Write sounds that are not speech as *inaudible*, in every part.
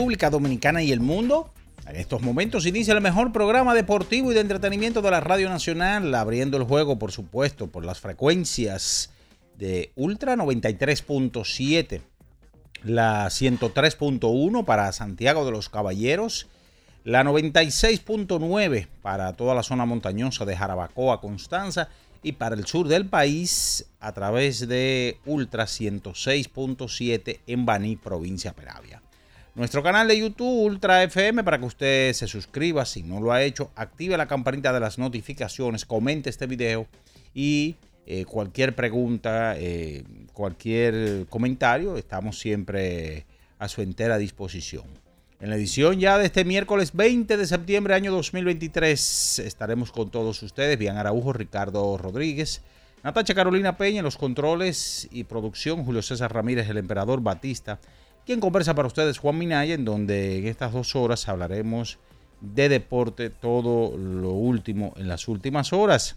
República Dominicana y el mundo. En estos momentos inicia el mejor programa deportivo y de entretenimiento de la Radio Nacional, abriendo el juego, por supuesto, por las frecuencias de Ultra 93.7, la 103.1 para Santiago de los Caballeros, la 96.9 para toda la zona montañosa de Jarabacoa, Constanza y para el sur del país a través de Ultra 106.7 en Baní, provincia Peravia. Nuestro canal de YouTube Ultra FM para que usted se suscriba si no lo ha hecho, active la campanita de las notificaciones, comente este video y eh, cualquier pregunta, eh, cualquier comentario, estamos siempre a su entera disposición. En la edición ya de este miércoles 20 de septiembre año 2023 estaremos con todos ustedes, Bian Araujo, Ricardo Rodríguez, Natacha Carolina Peña los controles y producción, Julio César Ramírez, el emperador Batista, quien conversa para ustedes Juan Minaya, en donde en estas dos horas hablaremos de deporte, todo lo último en las últimas horas.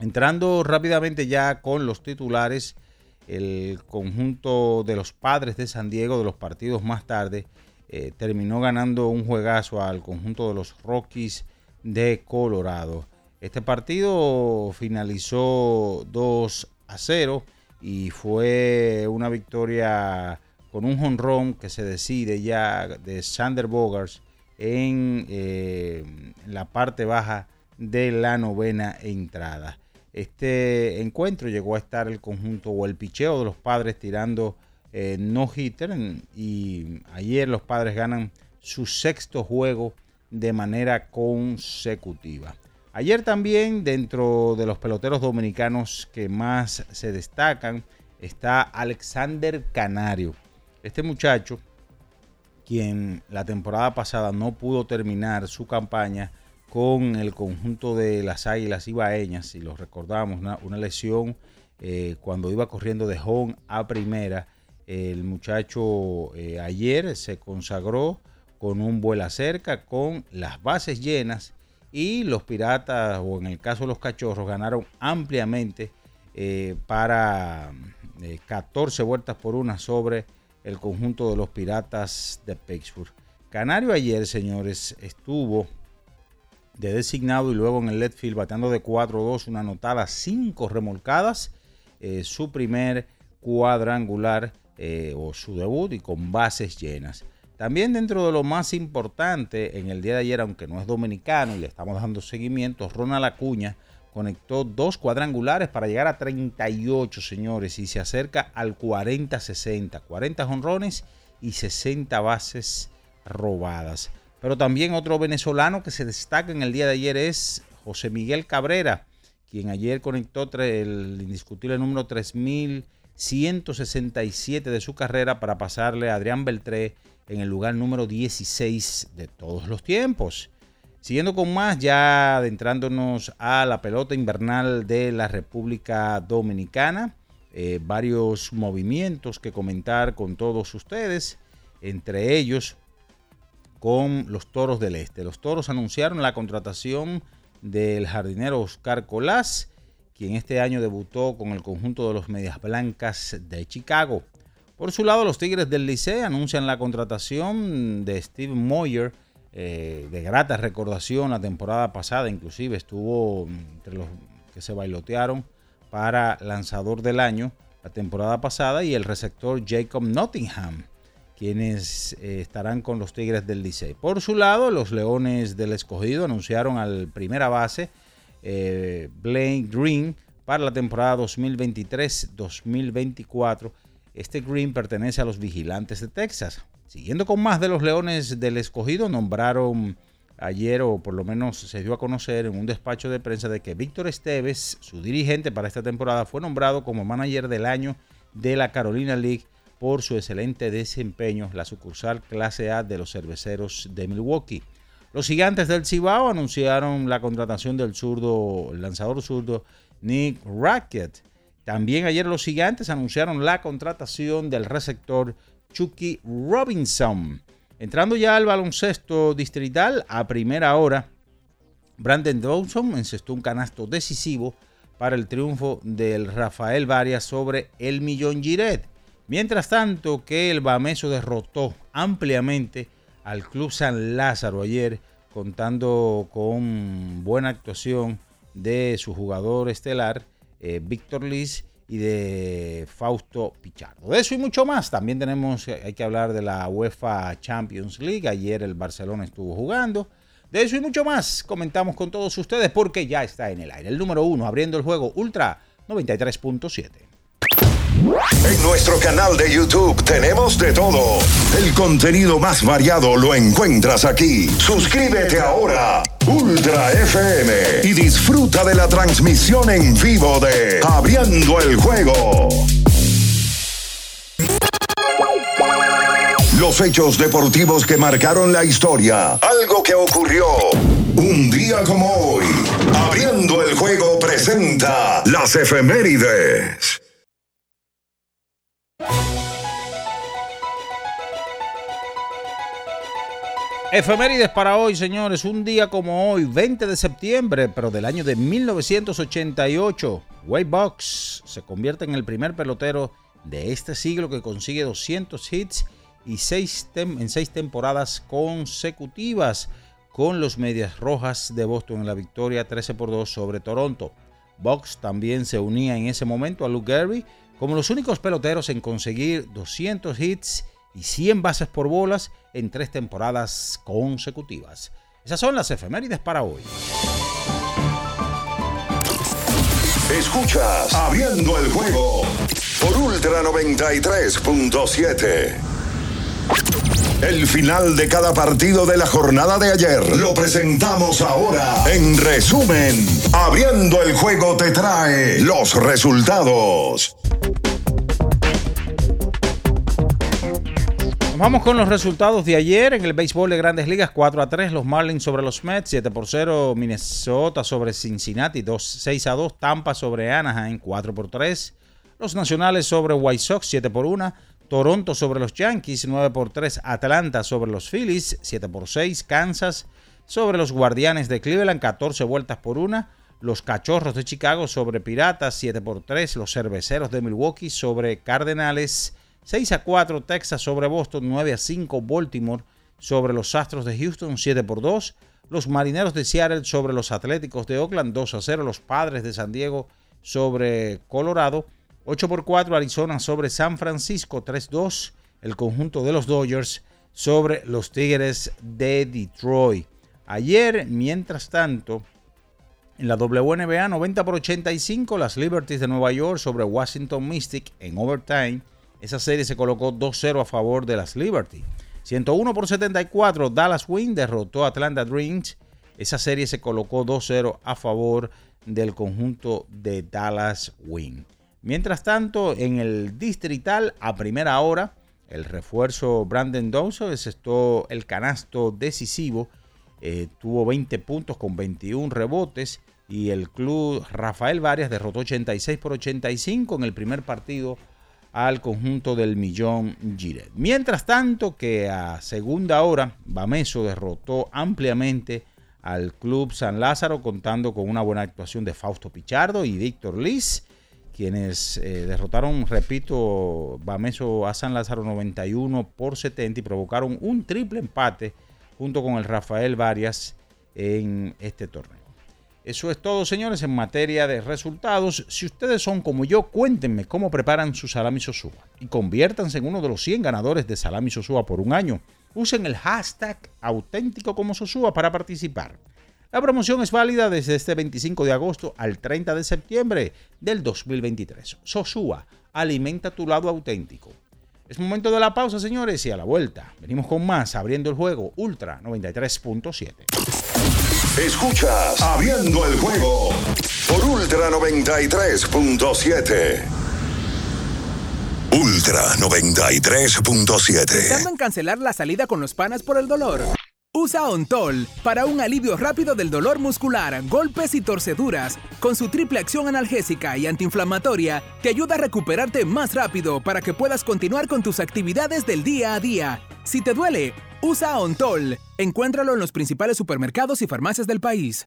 Entrando rápidamente ya con los titulares, el conjunto de los padres de San Diego de los partidos más tarde eh, terminó ganando un juegazo al conjunto de los Rockies de Colorado. Este partido finalizó 2 a 0 y fue una victoria con un jonrón que se decide ya de Sander Bogarts en, eh, la parte baja de la novena entrada. Este encuentro llegó a estar el conjunto o el picheo de los padres tirando eh, no hitter y ayer los padres ganan su sexto juego de manera consecutiva. Ayer también dentro de los peloteros dominicanos que más se destacan está Alexander Canario. Este muchacho, quien la temporada pasada no pudo terminar su campaña con el conjunto de las Águilas Ibaeñas, si los recordamos, una, lesión eh, cuando iba corriendo de home a primera. El muchacho eh, ayer se consagró con un vuela cerca, con las bases llenas y los piratas, o en el caso de los cachorros, ganaron ampliamente eh, para 14 vueltas por una sobre el conjunto de los piratas de Pittsburgh. Canario ayer, señores, estuvo de designado y luego en el left field bateando de 4-2, una anotada, 5 remolcadas, eh, su primer cuadrangular eh, o su debut y con bases llenas. También dentro de lo más importante en el día de ayer, aunque no es dominicano y le estamos dando seguimiento, Ronald Acuña conectó dos cuadrangulares para llegar a 38, señores, y se acerca al 40-60, 40 jonrones y 60 bases robadas. Pero también otro venezolano que se destaca en el día de ayer es José Miguel Cabrera, quien ayer conectó el indiscutible número 3167 de su carrera para pasarle a Adrián Beltré en el lugar número 16 de todos los tiempos. Siguiendo con más, ya adentrándonos a la pelota invernal de la República Dominicana, eh, varios movimientos que comentar con todos ustedes, entre ellos con los Toros del Este. Los Toros anunciaron la contratación del jardinero Oscar Colás, quien este año debutó con el conjunto de los Medias Blancas de Chicago. Por su lado, los Tigres del Liceo anuncian la contratación de Steve Moyer, eh, de grata recordación la temporada pasada, inclusive estuvo entre los que se bailotearon para lanzador del año la temporada pasada y el receptor Jacob Nottingham, quienes eh, estarán con los Tigres del Licey. Por su lado, los Leones del Escogido anunciaron al primera base eh, Blaine Green para la temporada 2023-2024. Este Green pertenece a los Vigilantes de Texas. Siguiendo con más de los Leones del Escogido, nombraron ayer, o por lo menos se dio a conocer en un despacho de prensa, de que Víctor Esteves, su dirigente para esta temporada, fue nombrado como manager del año de la Carolina League por su excelente desempeño, la sucursal clase A de los cerveceros de Milwaukee. Los gigantes del Cibao anunciaron la contratación del zurdo, el lanzador zurdo Nick Rackett. También ayer los gigantes anunciaron la contratación del receptor Chucky Robinson. Entrando ya al baloncesto distrital a primera hora, Brandon Dawson encestó un canasto decisivo para el triunfo del Rafael Varias sobre el Millón Giret. Mientras tanto que el Bameso derrotó ampliamente al Club San Lázaro ayer, contando con buena actuación de su jugador estelar, eh, Víctor Liz, y de Fausto Pichardo. De eso y mucho más. También tenemos, hay que hablar de la UEFA Champions League. Ayer el Barcelona estuvo jugando. De eso y mucho más comentamos con todos ustedes porque ya está en el aire. El número uno abriendo el juego Ultra 93.7. En nuestro canal de YouTube tenemos de todo. El contenido más variado lo encuentras aquí. Suscríbete ahora, Ultra FM, y disfruta de la transmisión en vivo de Abriendo el Juego. Los hechos deportivos que marcaron la historia. Algo que ocurrió un día como hoy. Abriendo el Juego presenta las efemérides. Efemérides para hoy, señores. Un día como hoy, 20 de septiembre, pero del año de 1988, Wade Box se convierte en el primer pelotero de este siglo que consigue 200 hits y seis en seis temporadas consecutivas con los Medias Rojas de Boston en la victoria 13 por 2 sobre Toronto. Box también se unía en ese momento a Luke Gary como los únicos peloteros en conseguir 200 hits y 100 bases por bolas en tres temporadas consecutivas. Esas son las efemérides para hoy. Escuchas Abriendo el juego por Ultra 93.7. El final de cada partido de la jornada de ayer lo presentamos ahora. En resumen, Abriendo el juego te trae los resultados. Vamos con los resultados de ayer en el béisbol de Grandes Ligas. 4 a 3 los Marlins sobre los Mets, 7 por 0 Minnesota sobre Cincinnati, 2, 6 a 2 Tampa sobre Anaheim, 4 por 3 los Nacionales sobre White Sox, 7 por 1 Toronto sobre los Yankees, 9 por 3 Atlanta sobre los Phillies, 7 por 6 Kansas sobre los Guardianes de Cleveland, 14 vueltas por 1 los Cachorros de Chicago sobre Piratas, 7 por 3 los Cerveceros de Milwaukee sobre Cardenales, 6 a 4 Texas sobre Boston, 9 a 5 Baltimore sobre los Astros de Houston, 7 por 2. Los Marineros de Seattle sobre los Atléticos de Oakland, 2 a 0. Los Padres de San Diego sobre Colorado, 8 por 4 Arizona sobre San Francisco, 3-2. El conjunto de los Dodgers sobre los Tigres de Detroit. Ayer, mientras tanto, en la WNBA 90 por 85, las Liberties de Nueva York sobre Washington Mystic en overtime. Esa serie se colocó 2-0 a favor de las Liberty. 101 por 74, Dallas Wing derrotó a Atlanta Dreams. Esa serie se colocó 2-0 a favor del conjunto de Dallas Wing. Mientras tanto, en el distrital, a primera hora, el refuerzo Brandon Dawson el canasto decisivo. Eh, tuvo 20 puntos con 21 rebotes. Y el club Rafael Varias derrotó 86 por 85 en el primer partido al conjunto del Millón Giret. Mientras tanto que a segunda hora, Bameso derrotó ampliamente al Club San Lázaro contando con una buena actuación de Fausto Pichardo y Víctor Liz, quienes eh, derrotaron, repito, Bameso a San Lázaro 91 por 70 y provocaron un triple empate junto con el Rafael Varias en este torneo. Eso es todo, señores, en materia de resultados. Si ustedes son como yo, cuéntenme cómo preparan su salami sosúa y conviértanse en uno de los 100 ganadores de salami sosúa por un año. Usen el hashtag auténtico como sosúa para participar. La promoción es válida desde este 25 de agosto al 30 de septiembre del 2023. Sosúa, alimenta tu lado auténtico. Es momento de la pausa, señores, y a la vuelta venimos con más abriendo el juego Ultra 93.7. Escuchas Abriendo el juego por Ultra 93.7. Ultra 93.7. ¿Pensando en cancelar la salida con los panas por el dolor? Usa Ontol para un alivio rápido del dolor muscular, golpes y torceduras. Con su triple acción analgésica y antiinflamatoria, te ayuda a recuperarte más rápido para que puedas continuar con tus actividades del día a día. Si te duele, usa Ontol. Encuéntralo en los principales supermercados y farmacias del país.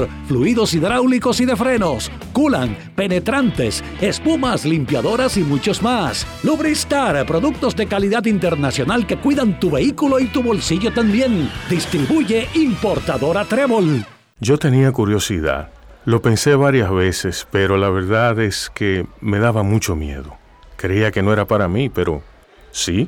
fluidos hidráulicos y de frenos, culan, penetrantes, espumas, limpiadoras y muchos más. Lubristar, productos de calidad internacional que cuidan tu vehículo y tu bolsillo también. Distribuye importadora Trébol. Yo tenía curiosidad. Lo pensé varias veces, pero la verdad es que me daba mucho miedo. Creía que no era para mí, pero sí.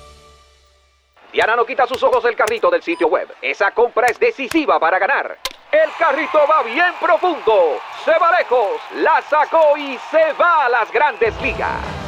Diana no quita sus ojos del carrito del sitio web. Esa compra es decisiva para ganar. El carrito va bien profundo. Se va lejos. La sacó y se va a las grandes ligas.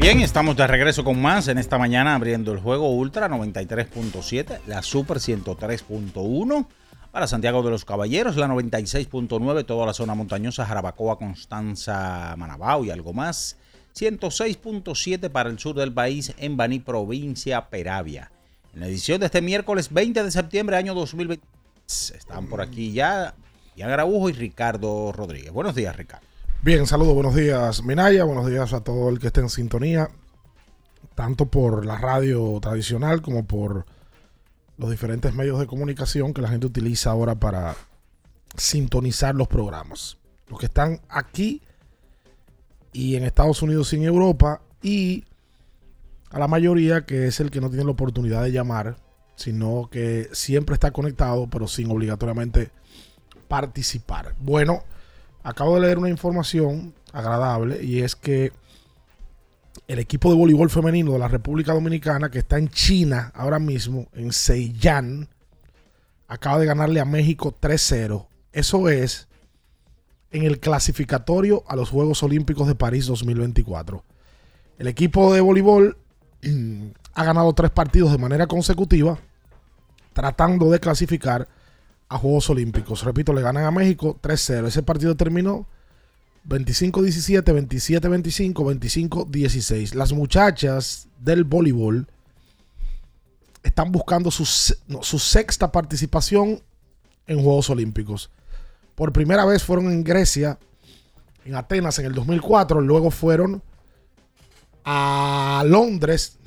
Bien, estamos de regreso con más en esta mañana abriendo el juego Ultra 93.7, la Super 103.1 para Santiago de los Caballeros, la 96.9, toda la zona montañosa, Jarabacoa, Constanza, Manabao y algo más. 106.7 para el sur del país en Baní, provincia Peravia. En la edición de este miércoles 20 de septiembre, año 2020, están por aquí ya Ian Araújo y Ricardo Rodríguez. Buenos días, Ricardo. Bien, saludos, buenos días, Minaya. Buenos días a todo el que esté en sintonía, tanto por la radio tradicional como por los diferentes medios de comunicación que la gente utiliza ahora para sintonizar los programas. Los que están aquí y en Estados Unidos y en Europa y a la mayoría que es el que no tiene la oportunidad de llamar, sino que siempre está conectado pero sin obligatoriamente participar. Bueno, acabo de leer una información agradable y es que el equipo de voleibol femenino de la República Dominicana que está en China ahora mismo, en Seiyan, acaba de ganarle a México 3-0. Eso es en el clasificatorio a los Juegos Olímpicos de París 2024. El equipo de voleibol mm, ha ganado tres partidos de manera consecutiva, tratando de clasificar a Juegos Olímpicos. Repito, le ganan a México 3-0. Ese partido terminó 25-17, 27-25, 25-16. Las muchachas del voleibol están buscando su, su sexta participación en Juegos Olímpicos. Por primera vez fueron en Grecia, en Atenas en el 2004, luego fueron a Londres,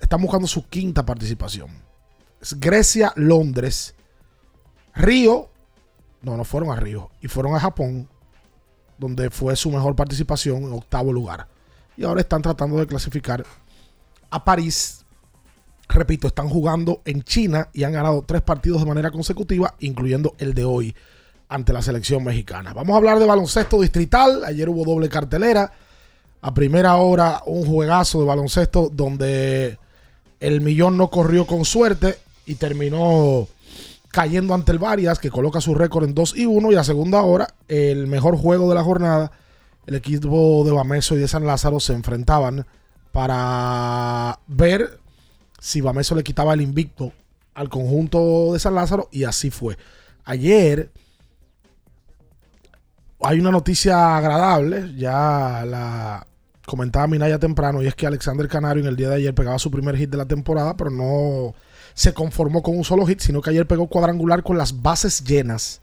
están buscando su quinta participación. Es Grecia, Londres, Río, no, no fueron a Río, y fueron a Japón, donde fue su mejor participación en octavo lugar. Y ahora están tratando de clasificar a París. Repito, están jugando en China y han ganado tres partidos de manera consecutiva, incluyendo el de hoy ante la selección mexicana. Vamos a hablar de baloncesto distrital. Ayer hubo doble cartelera. A primera hora un juegazo de baloncesto donde el millón no corrió con suerte y terminó cayendo ante el Varias que coloca su récord en 2 y 1 y a segunda hora el mejor juego de la jornada el equipo de Bameso y de San Lázaro se enfrentaban para ver si Bameso le quitaba el invicto al conjunto de San Lázaro y así fue. Ayer hay una noticia agradable, ya la comentaba Minaya temprano, y es que Alexander Canario en el día de ayer pegaba su primer hit de la temporada, pero no se conformó con un solo hit, sino que ayer pegó cuadrangular con las bases llenas.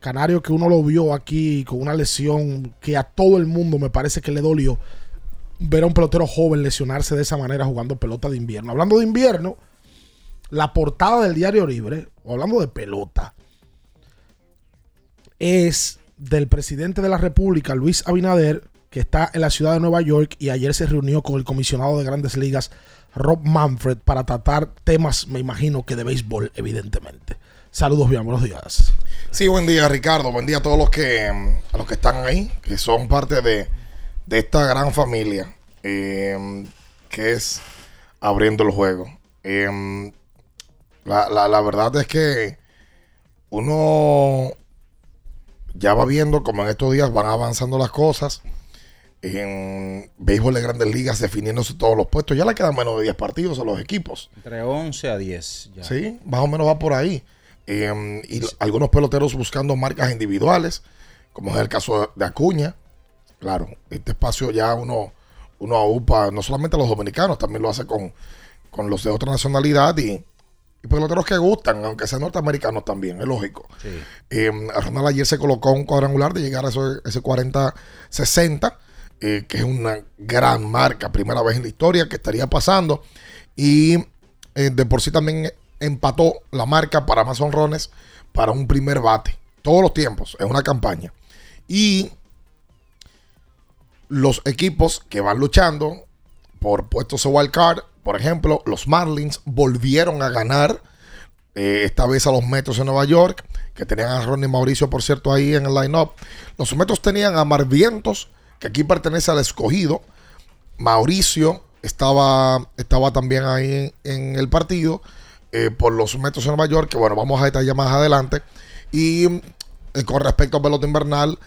Canario que uno lo vio aquí con una lesión que a todo el mundo me parece que le dolió ver a un pelotero joven lesionarse de esa manera jugando pelota de invierno. Hablando de invierno, la portada del diario libre, o hablando de pelota, es del presidente de la República, Luis Abinader, que está en la ciudad de Nueva York y ayer se reunió con el comisionado de grandes ligas, Rob Manfred, para tratar temas, me imagino que de béisbol, evidentemente. Saludos, bien, buenos días. Sí, buen día, Ricardo. Buen día a todos los que, a los que están ahí, que son parte de, de esta gran familia eh, que es abriendo el juego. Eh, la, la, la verdad es que uno ya va viendo como en estos días van avanzando las cosas. En béisbol de grandes ligas definiéndose todos los puestos. Ya le quedan menos de 10 partidos a los equipos. Entre 11 a 10. Ya. Sí, más o menos va por ahí. Eh, y algunos peloteros buscando marcas individuales, como es el caso de Acuña. Claro, este espacio ya uno, uno aupa, no solamente a los dominicanos, también lo hace con, con los de otra nacionalidad y, y peloteros que gustan, aunque sean norteamericanos también, es lógico. Sí. Eh, Ronald ayer se colocó un cuadrangular de llegar a ese, ese 40-60, eh, que es una gran marca, primera vez en la historia que estaría pasando. Y eh, de por sí también empató la marca para más honrones para un primer bate. Todos los tiempos, en una campaña. Y los equipos que van luchando por puestos de wild card, por ejemplo, los Marlins volvieron a ganar. Eh, esta vez a los Metros de Nueva York, que tenían a Ronnie Mauricio, por cierto, ahí en el line-up. Los Metros tenían a Marvientos, que aquí pertenece al escogido. Mauricio estaba, estaba también ahí en, el partido eh, por los Metros de Nueva York, que bueno, vamos a detallar más adelante. Y eh, con respecto a pelota invernal,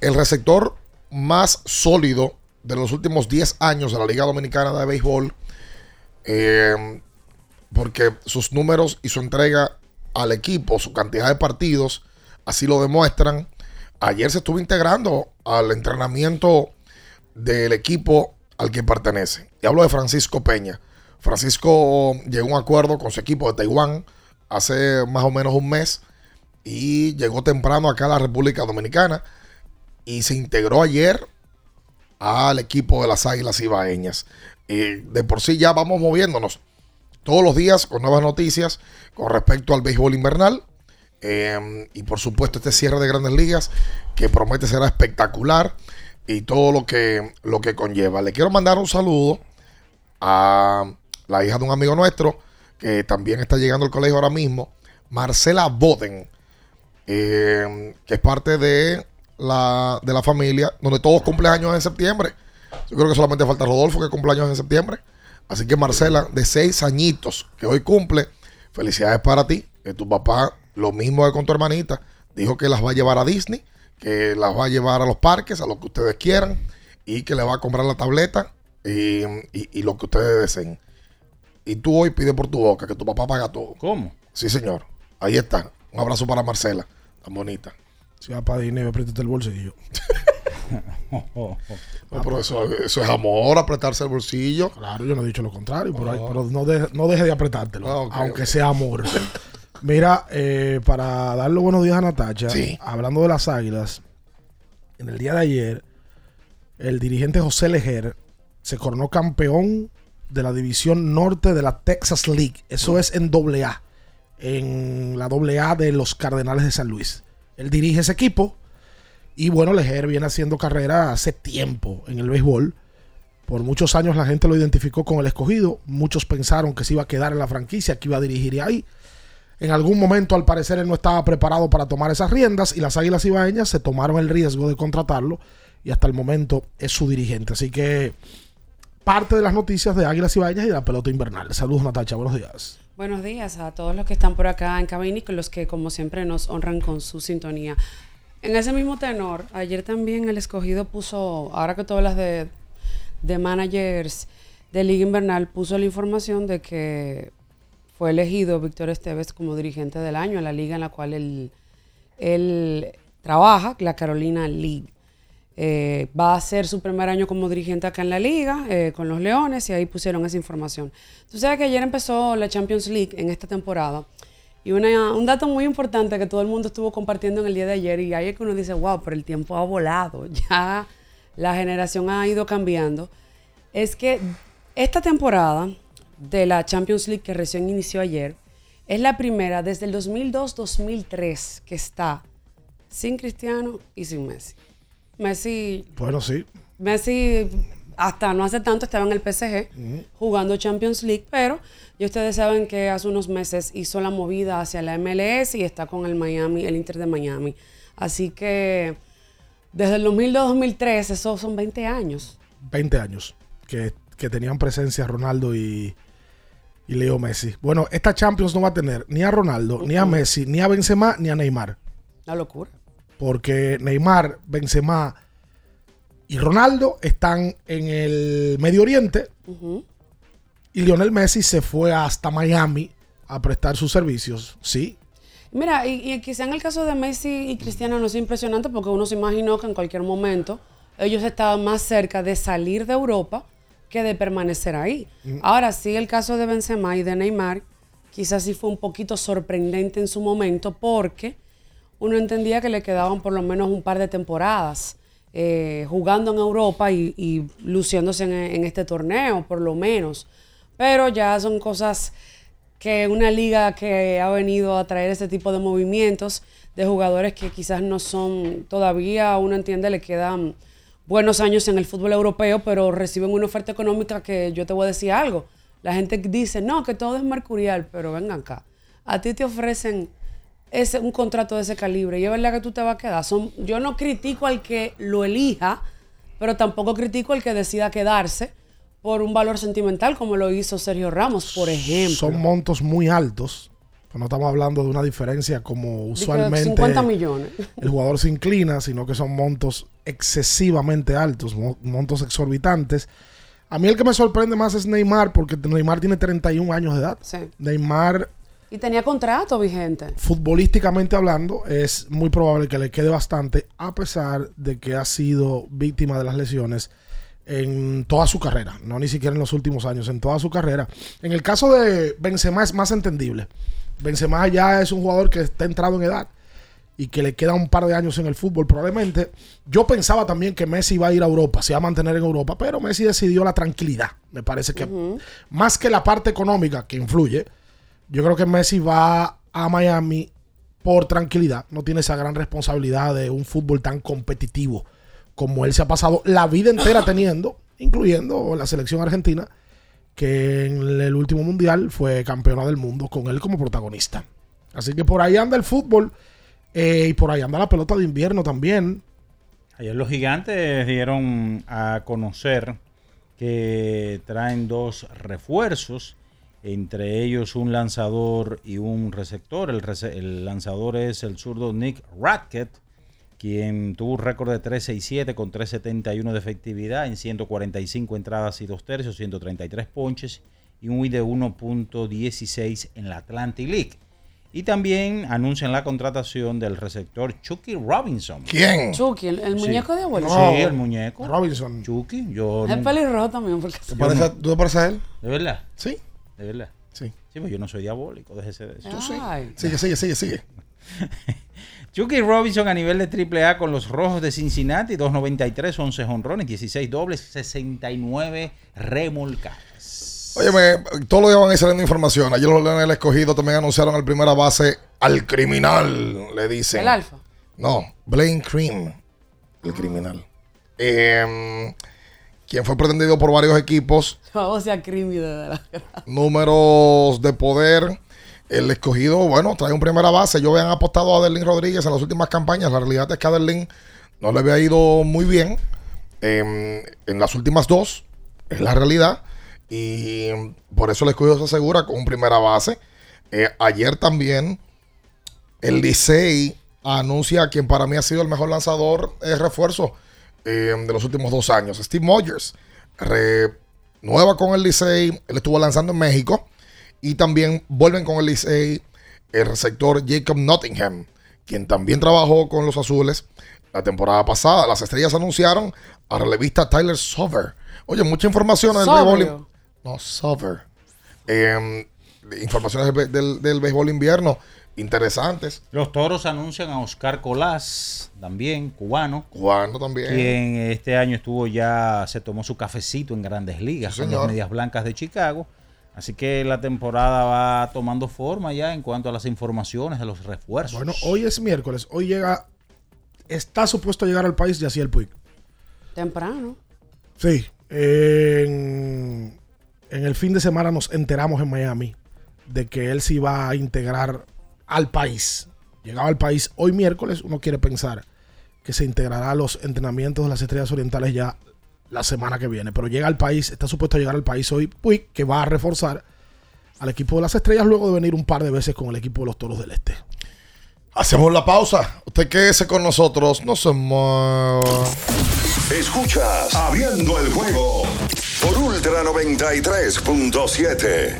el receptor más sólido de los últimos 10 años de la Liga Dominicana de Béisbol, eh, porque sus números y su entrega al equipo, su cantidad de partidos, así lo demuestran. Ayer se estuvo integrando al entrenamiento del equipo al que pertenece. Y hablo de Francisco Peña. Francisco llegó a un acuerdo con su equipo de Taiwán hace más o menos un mes y llegó temprano acá a la República Dominicana y se integró ayer al equipo de las Águilas Ibaeñas. Y de por sí ya vamos moviéndonos todos los días con nuevas noticias con respecto al béisbol invernal. Eh, y por supuesto este cierre de grandes ligas que promete ser espectacular y todo lo que, lo que conlleva. Le quiero mandar un saludo a la hija de un amigo nuestro que también está llegando al colegio ahora mismo, Marcela Boden, eh, que es parte de la, de la familia, donde todos cumplen años en septiembre. Yo creo que solamente falta Rodolfo que cumple años en septiembre. Así que Marcela, de seis añitos, que hoy cumple, felicidades para ti. Que tu papá, lo mismo que con tu hermanita, dijo que las va a llevar a Disney, que las va a llevar a los parques, a lo que ustedes quieran, y que le va a comprar la tableta y, y- y lo que ustedes deseen. Y tú hoy pide por tu boca que tu papá paga todo. ¿Cómo? Sí, señor. Ahí está. Un abrazo para Marcela, tan bonita. Si va para Disney, apriétate el bolsillo. *laughs* No, pero eso, eso es amor, apretarse el bolsillo. Claro, yo no he dicho lo contrario, pero, hay- pero no, de- no deje de apretártelo, Ah, aunque sea amor. *laughs* Mira, eh, para darle buenos días a Natacha, Sí. hablando de las águilas, en el día de ayer, el dirigente José Lejer se coronó campeón de la división norte de la Texas League. Eso es en doble A, en la doble A de los Cardenales de San Luis. Él dirige ese equipo y bueno, Lejer viene haciendo carrera hace tiempo en el béisbol. Por muchos años la gente lo identificó con el escogido. Muchos pensaron que se iba a quedar en la franquicia, que iba a dirigir ahí. En algún momento, al parecer, él no estaba preparado para tomar esas riendas y las Águilas Ibaeñas se tomaron el riesgo de contratarlo y hasta el momento es su dirigente. Así que parte de las noticias de Águilas Ibaeñas y de la pelota invernal. Saludos, Natacha. Buenos días. Buenos días a todos los que están por acá en cabina y los que, como siempre, nos honran con su sintonía. En ese mismo tenor, ayer también el escogido puso, ahora que tú hablas de, de managers de Liga Invernal, puso la información de que fue elegido Víctor Esteves como dirigente del año en la liga en la cual él, él trabaja, la Carolina League. Eh, va a ser su primer año como dirigente acá en la liga, eh, con los Leones, y ahí pusieron esa información. Tú sabes que ayer empezó la Champions League en esta temporada. Y un dato muy importante que todo el mundo estuvo compartiendo en el día de ayer, y ahí es que uno dice, wow, pero el tiempo ha volado, *laughs* ya la generación ha ido cambiando, es que esta temporada de la Champions League que recién inició ayer, es la primera desde el 2002-2003 que está sin Cristiano y sin Messi. Messi Bueno, sí. Messi hasta no hace tanto estaba en el PSG jugando Champions League, pero ya ustedes saben que hace unos meses hizo la movida hacia la MLS y está con el Miami, el Inter de Miami. Así que desde el 2002-2003, esos son 20 años. 20 años que, que tenían presencia Ronaldo y, y Leo Messi. Bueno, esta Champions no va a tener ni a Ronaldo, ni a Messi, ni a Benzema, ni a Neymar. Una locura. Porque Neymar, Benzema y Ronaldo están en el Medio Oriente y Lionel Messi se fue hasta Miami a prestar sus servicios. Sí, Mira, y, y quizá en el caso de Messi y Cristiano no es impresionante porque uno se imaginó que en cualquier momento ellos estaban más cerca de salir de Europa que de permanecer ahí. Ahora sí, el caso de Benzema y de Neymar quizás sí fue un poquito sorprendente en su momento porque uno entendía que le quedaban por lo menos un par de temporadas eh, jugando en Europa y, y luciéndose en, en este torneo, por lo menos. Pero ya son cosas que una liga que ha venido a traer este tipo de movimientos de jugadores que quizás no son todavía, uno entiende, le quedan buenos años en el fútbol europeo, pero reciben una oferta económica que yo te voy a decir algo. La gente dice, no, que todo es mercurial, pero vengan acá. A ti te ofrecen ese, un contrato de ese calibre y es verdad que tú te vas a quedar. Son, yo no critico al que lo elija, pero tampoco critico al que decida quedarse por un valor sentimental como lo hizo Sergio Ramos, por ejemplo. son montos muy altos. Pues no estamos hablando de una diferencia como usualmente 50 millones. el jugador se inclina, sino que son montos excesivamente altos, mo- montos exorbitantes. A mí el que me sorprende más es Neymar, porque Neymar tiene 31 años de edad. Sí. Neymar, Y tenía contrato vigente. futbolísticamente hablando, es muy probable que le quede bastante, a pesar de que ha sido víctima de las lesiones en toda su carrera, no ni siquiera en los últimos años, en toda su carrera. En el caso de Benzema es más entendible. Benzema ya es un jugador que está entrado en edad y que le queda un par de años en el fútbol probablemente. Yo pensaba también que Messi iba a ir a Europa, se iba a mantener en Europa, pero Messi decidió la tranquilidad. Me parece que más que la parte económica que influye, yo creo que Messi va a Miami por tranquilidad. No tiene esa gran responsabilidad de un fútbol tan competitivo como él se ha pasado la vida entera *laughs* teniendo, incluyendo la selección argentina, que en el último mundial fue campeona del mundo con él como protagonista. Así que por ahí anda el fútbol eh, y por ahí anda la pelota de invierno también. Ayer los gigantes dieron a conocer que traen dos refuerzos, entre ellos un lanzador y un receptor. El, el lanzador es el zurdo Nick Rackett, quien tuvo un récord de 3.67 con 3.71 de efectividad en 145 entradas y dos tercios, 133 ponches y un WID de 1.16 en la Atlantic League. Y también anuncian la contratación del receptor Chucky Robinson. ¿Quién? Chucky, el, el Sí. muñeco de abuelo. Sí, el muñeco. Robinson. Chucky. Yo Es no- pelirrojo también. Porque ¿Te parece- ¿Tú te pareces a él? ¿De verdad? Sí. ¿De verdad? Sí. Sí, pues yo no soy diabólico, déjese de eso. Tú sí. Sigue, sigue, sigue, sigue. *laughs* Chucky Robinson a nivel de AAA con los Rojos de Cincinnati, 2.93, 11 honrones, 16 dobles, 69 remolcadas. Óyeme, todos los días van a ir saliendo información. Ayer los Leones del Escogido también anunciaron al primera base al criminal, le dicen. El alfa. No, Blaine Cream, el criminal. Eh, quien fue pretendido por varios equipos, *laughs* Vamos a Crimi de verdad. números de poder. El escogido, bueno, trae un primera base. Yo habían apostado a Adelín Rodríguez en las últimas campañas. La realidad es que a Adelín no le había ido muy bien eh, en las últimas dos. Es la realidad. Y por eso el escogido se asegura con un primera base. Eh, ayer también el Licey anuncia a quien para mí ha sido el mejor lanzador eh, refuerzo eh, de los últimos dos años. Steve Mogers renueva con el Licey. Él estuvo lanzando en México. Y también vuelven con el Licey el receptor Jacob Nottingham, quien también trabajó con los azules la temporada pasada. Las estrellas anunciaron a relevista Tyler Sover. Oye, mucha información del béisbol. No, Sover. Eh, informaciones del, del- del béisbol invierno interesantes. Los toros anuncian a Oscar Colás, también cubano. Cubano también. Quien este año estuvo ya, se tomó su cafecito en grandes ligas Sí, con las medias blancas de Chicago. Así que la temporada va tomando forma ya en cuanto a las informaciones de los refuerzos. Bueno, hoy es miércoles. Hoy llega. Está supuesto a llegar al país Yaciel Puig. Temprano. Sí. En, en el fin de semana nos enteramos en Miami de que él se iba a integrar al país. Llegaba al país hoy miércoles. Uno quiere pensar que se integrará a los entrenamientos de las Estrellas Orientales ya la semana que viene. Pero llega al país, está supuesto a llegar al país hoy Puig, que va a reforzar al equipo de las Estrellas luego de venir un par de veces con el equipo de los Toros del Este. Hacemos la pausa. Usted quédese con nosotros. No se mueva. Escuchas Abriendo el juego por Ultra 93.7.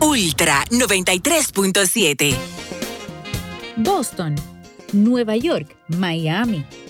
Ultra 93.7. Boston, Nueva York, Miami,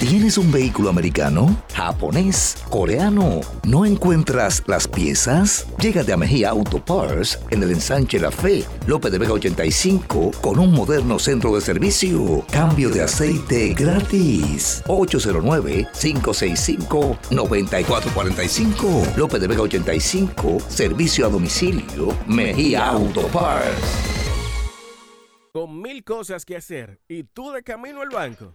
¿Tienes un vehículo americano, japonés, coreano? ¿No encuentras las piezas? Llégate a Mejía Auto Parts en el ensanche La Fe, López de Vega 85, con un moderno centro de servicio. Cambio de aceite gratis. 809-565-9445. López de Vega 85, servicio a domicilio. Mejía Auto Parts. con mil cosas que hacer y tú de camino al banco.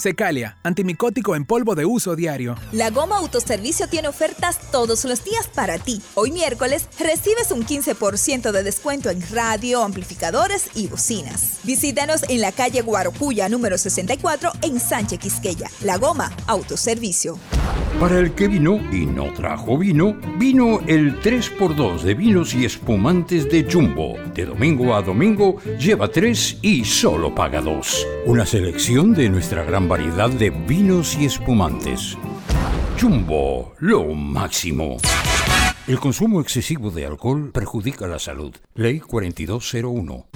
Secalia, antimicótico en polvo de uso diario. La Goma Autoservicio tiene ofertas todos los días para ti. Hoy miércoles recibes un 15% de descuento en radio, amplificadores y bocinas. Visítanos en la calle Guarocuya número 64 en Sánchez Quisqueya. La Goma Autoservicio. Para el que vino y no trajo vino, vino el 3x2 de vinos y espumantes de Jumbo. De domingo a domingo, lleva 3 y solo paga 2. Una selección de nuestra gran variedad de vinos y espumantes. Jumbo, lo máximo. El consumo excesivo de alcohol perjudica la salud. Ley 4201.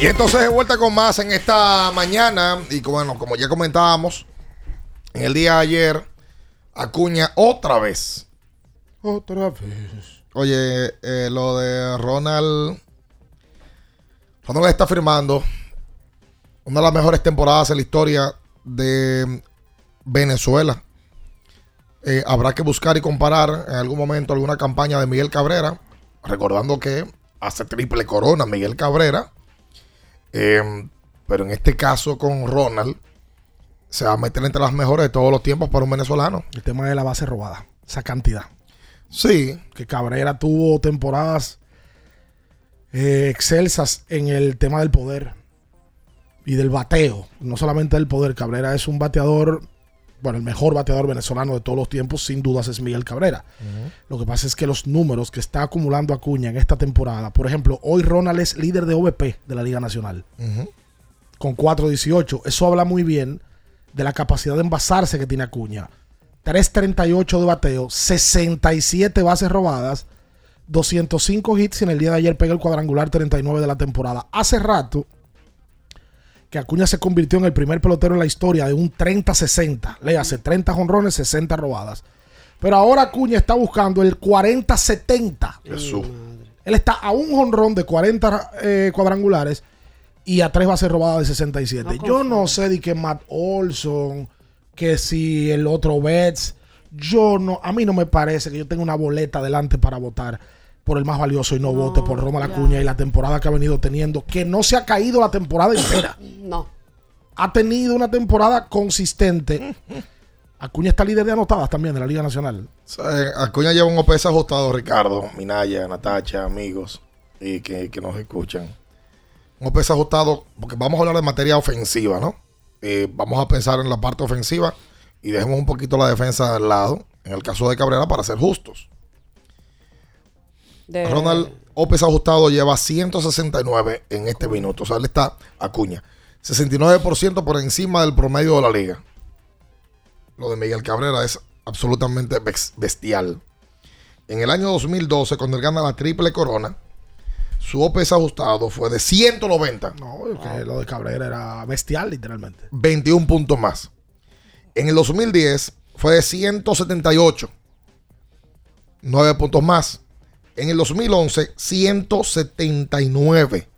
Y entonces de vuelta con más en esta mañana. Y bueno, como ya comentábamos, en el día de ayer, Acuña otra vez. Otra vez. Oye, eh, lo de Ronald. Ronald está firmando una de las mejores temporadas en la historia de Venezuela. Eh, habrá que buscar y comparar en algún momento alguna campaña de Miguel Cabrera. Recordando que hace triple corona Miguel Cabrera. Eh, pero en este caso con Ronald, se va a meter entre las mejores de todos los tiempos para un venezolano. El tema de la base robada, esa cantidad. Sí. Que Cabrera tuvo temporadas eh, excelsas en el tema del poder y del bateo. No solamente del poder. Cabrera es un bateador, bueno, el mejor bateador venezolano de todos los tiempos, sin dudas, es Miguel Cabrera. Lo que pasa es que los números que está acumulando Acuña en esta temporada, por ejemplo, hoy Ronald es líder de OVP de la Liga Nacional con 4.18. Eso habla muy bien de la capacidad de envasarse que tiene Acuña. 3.38 de bateo, 67 bases robadas, 205 hits y en el día de ayer pega el cuadrangular 39 de la temporada. Hace rato que Acuña se convirtió en el primer pelotero en la historia de un 30-60. Le hace 30 jonrones, 60 robadas. Pero ahora Acuña está buscando el 40-70. Jesús. Él está a un jonrón de 40 eh, cuadrangulares y a tres bases robadas de 67. yo no sé de que Matt Olson, que si el otro Betts, yo no, a mí no me parece que yo tenga una boleta delante para votar por el más valioso y no, vote por Roma Lacuña y la temporada que ha venido teniendo, que no se ha caído la temporada entera. *coughs* No. Ha tenido una temporada consistente Acuña está líder de anotadas también de la Liga Nacional. O sea, Acuña lleva un OPS ajustado, Ricardo, Minaya, Natacha, amigos y que, que nos escuchan. Un OPS ajustado, porque vamos a hablar de materia ofensiva, ¿no? Eh, vamos a pensar en la parte ofensiva y dejemos un poquito la defensa al lado, en el caso de Cabrera, para ser justos. De- Ronald López ajustado lleva 169 en este minuto. O sea, él está Acuña. 69% por encima del promedio de la liga. Lo de Miguel Cabrera es absolutamente bestial. En el año 2012, cuando él gana la triple corona, su OPS ajustado fue de 190. No, que lo de Cabrera era bestial, literalmente. 21 puntos más. En el 2010 fue de 178. 9 puntos más. En el 2011, 179.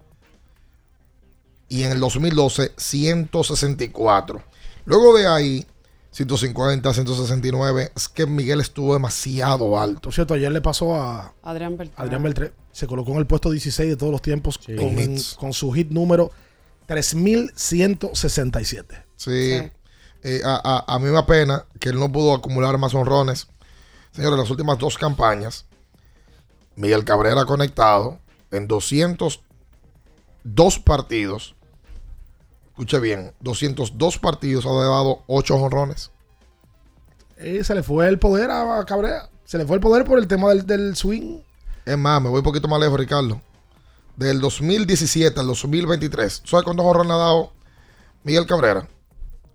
Y en el 2012, 164. Luego de ahí, 150, 169. Es que Miguel estuvo demasiado alto. Por cierto, ayer le pasó a Adrián Beltrán. Adrián Beltré. Se colocó en el puesto 16 de todos los tiempos con su hit número 3167. Sí. Eh, a, a- a mí me apena que él no pudo acumular más honrones. Señores, las últimas dos campañas, Miguel Cabrera conectado en 202 partidos. Escuche bien, 202 partidos ha dado 8 honrones. Eh, se le fue el poder a Cabrera. Se le fue el poder por el tema del, del swing. Es más, me voy un poquito más lejos, Ricardo. Del 2017 al 2023, ¿sabes cuántos honrones ha dado Miguel Cabrera?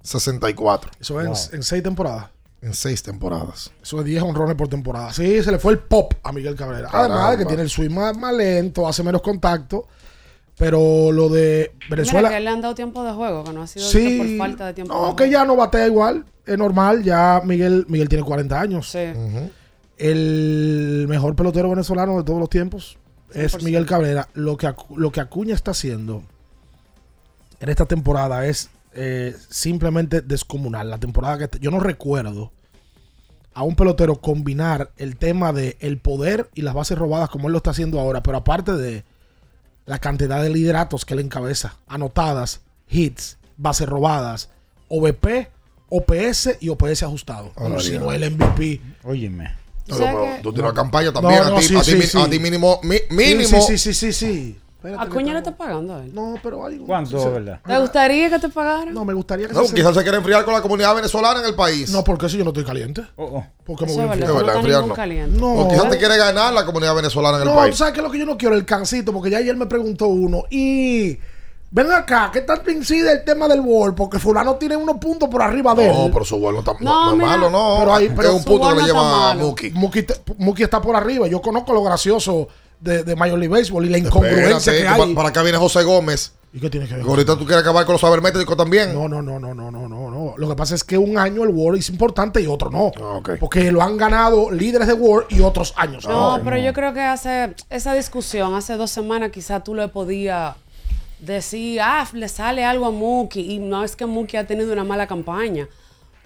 64. Eso es en, en seis temporadas. En seis temporadas. Eso es 10 honrones por temporada. Sí, se le fue el pop a Miguel Cabrera. Además de que tiene el swing más, más lento, hace menos contacto. Pero lo de Mira Venezuela. que le han dado tiempo de juego, que no ha sido Sí. por falta de tiempo de No, juego. que ya no batea igual. Es normal. Ya Miguel, Miguel tiene 40 años. Sí. El mejor pelotero venezolano de todos los tiempos es 100%. Miguel Cabrera. Lo que, lo que Acuña está haciendo en esta temporada es eh, simplemente descomunal. La temporada que yo no recuerdo a un pelotero combinar el tema de el poder y las bases robadas como él lo está haciendo ahora, pero aparte de la cantidad de lideratos que él encabeza, anotadas, hits, bases robadas, OVP, OPS y OPS ajustado. Si no el MVP. Óyeme. No, pero tú tienes una campaña también. No, no, a, ti, sí, a ti sí, mi- sí. a ti mínimo. mi- Sí, mínimo. Sí, sí, sí, sí, sí. Espérate Acuña le está pagando a él. No, pero hay ¿Cuánto, sí. verdad? ¿Te gustaría que te pagaran? No, me gustaría que No, se- quizás se quiere enfriar con la comunidad venezolana en el país. No, porque si yo no estoy caliente. Oh, Porque me Eso voy a es verdad, enfriar. Es verdad, no está ningún no. caliente. No. O quizás te quiere ganar la comunidad venezolana en el No, país. tú sabes qué es lo que yo no quiero, el cancito, porque ya ayer me preguntó uno. Y ven acá, ¿qué tanto incide el tema del World? Porque fulano tiene unos puntos por arriba de él. No, pero su vuelo está, no, No, no es mira. malo, no. Pero ahí- es pero un su punto que le no está lleva a malo. Muki. Muki, te- Muki está por arriba. Yo conozco lo gracioso de, de Major League Baseball y la incongruencia Espérate, que hay. pa- para acá viene José Gómez. ¿Y qué tiene que ver? Ahorita tú quieres acabar con los sabermétricos también. No, no, no, no, no, no, no, no. Lo que pasa es que un año el World es importante y otro no. Ah. Porque lo han ganado líderes de World y otros años. No, pero yo creo que hace esa discusión, hace dos semanas quizás tú le podías decir, ah, le sale algo a Muki. Y no es que Muki ha tenido una mala campaña.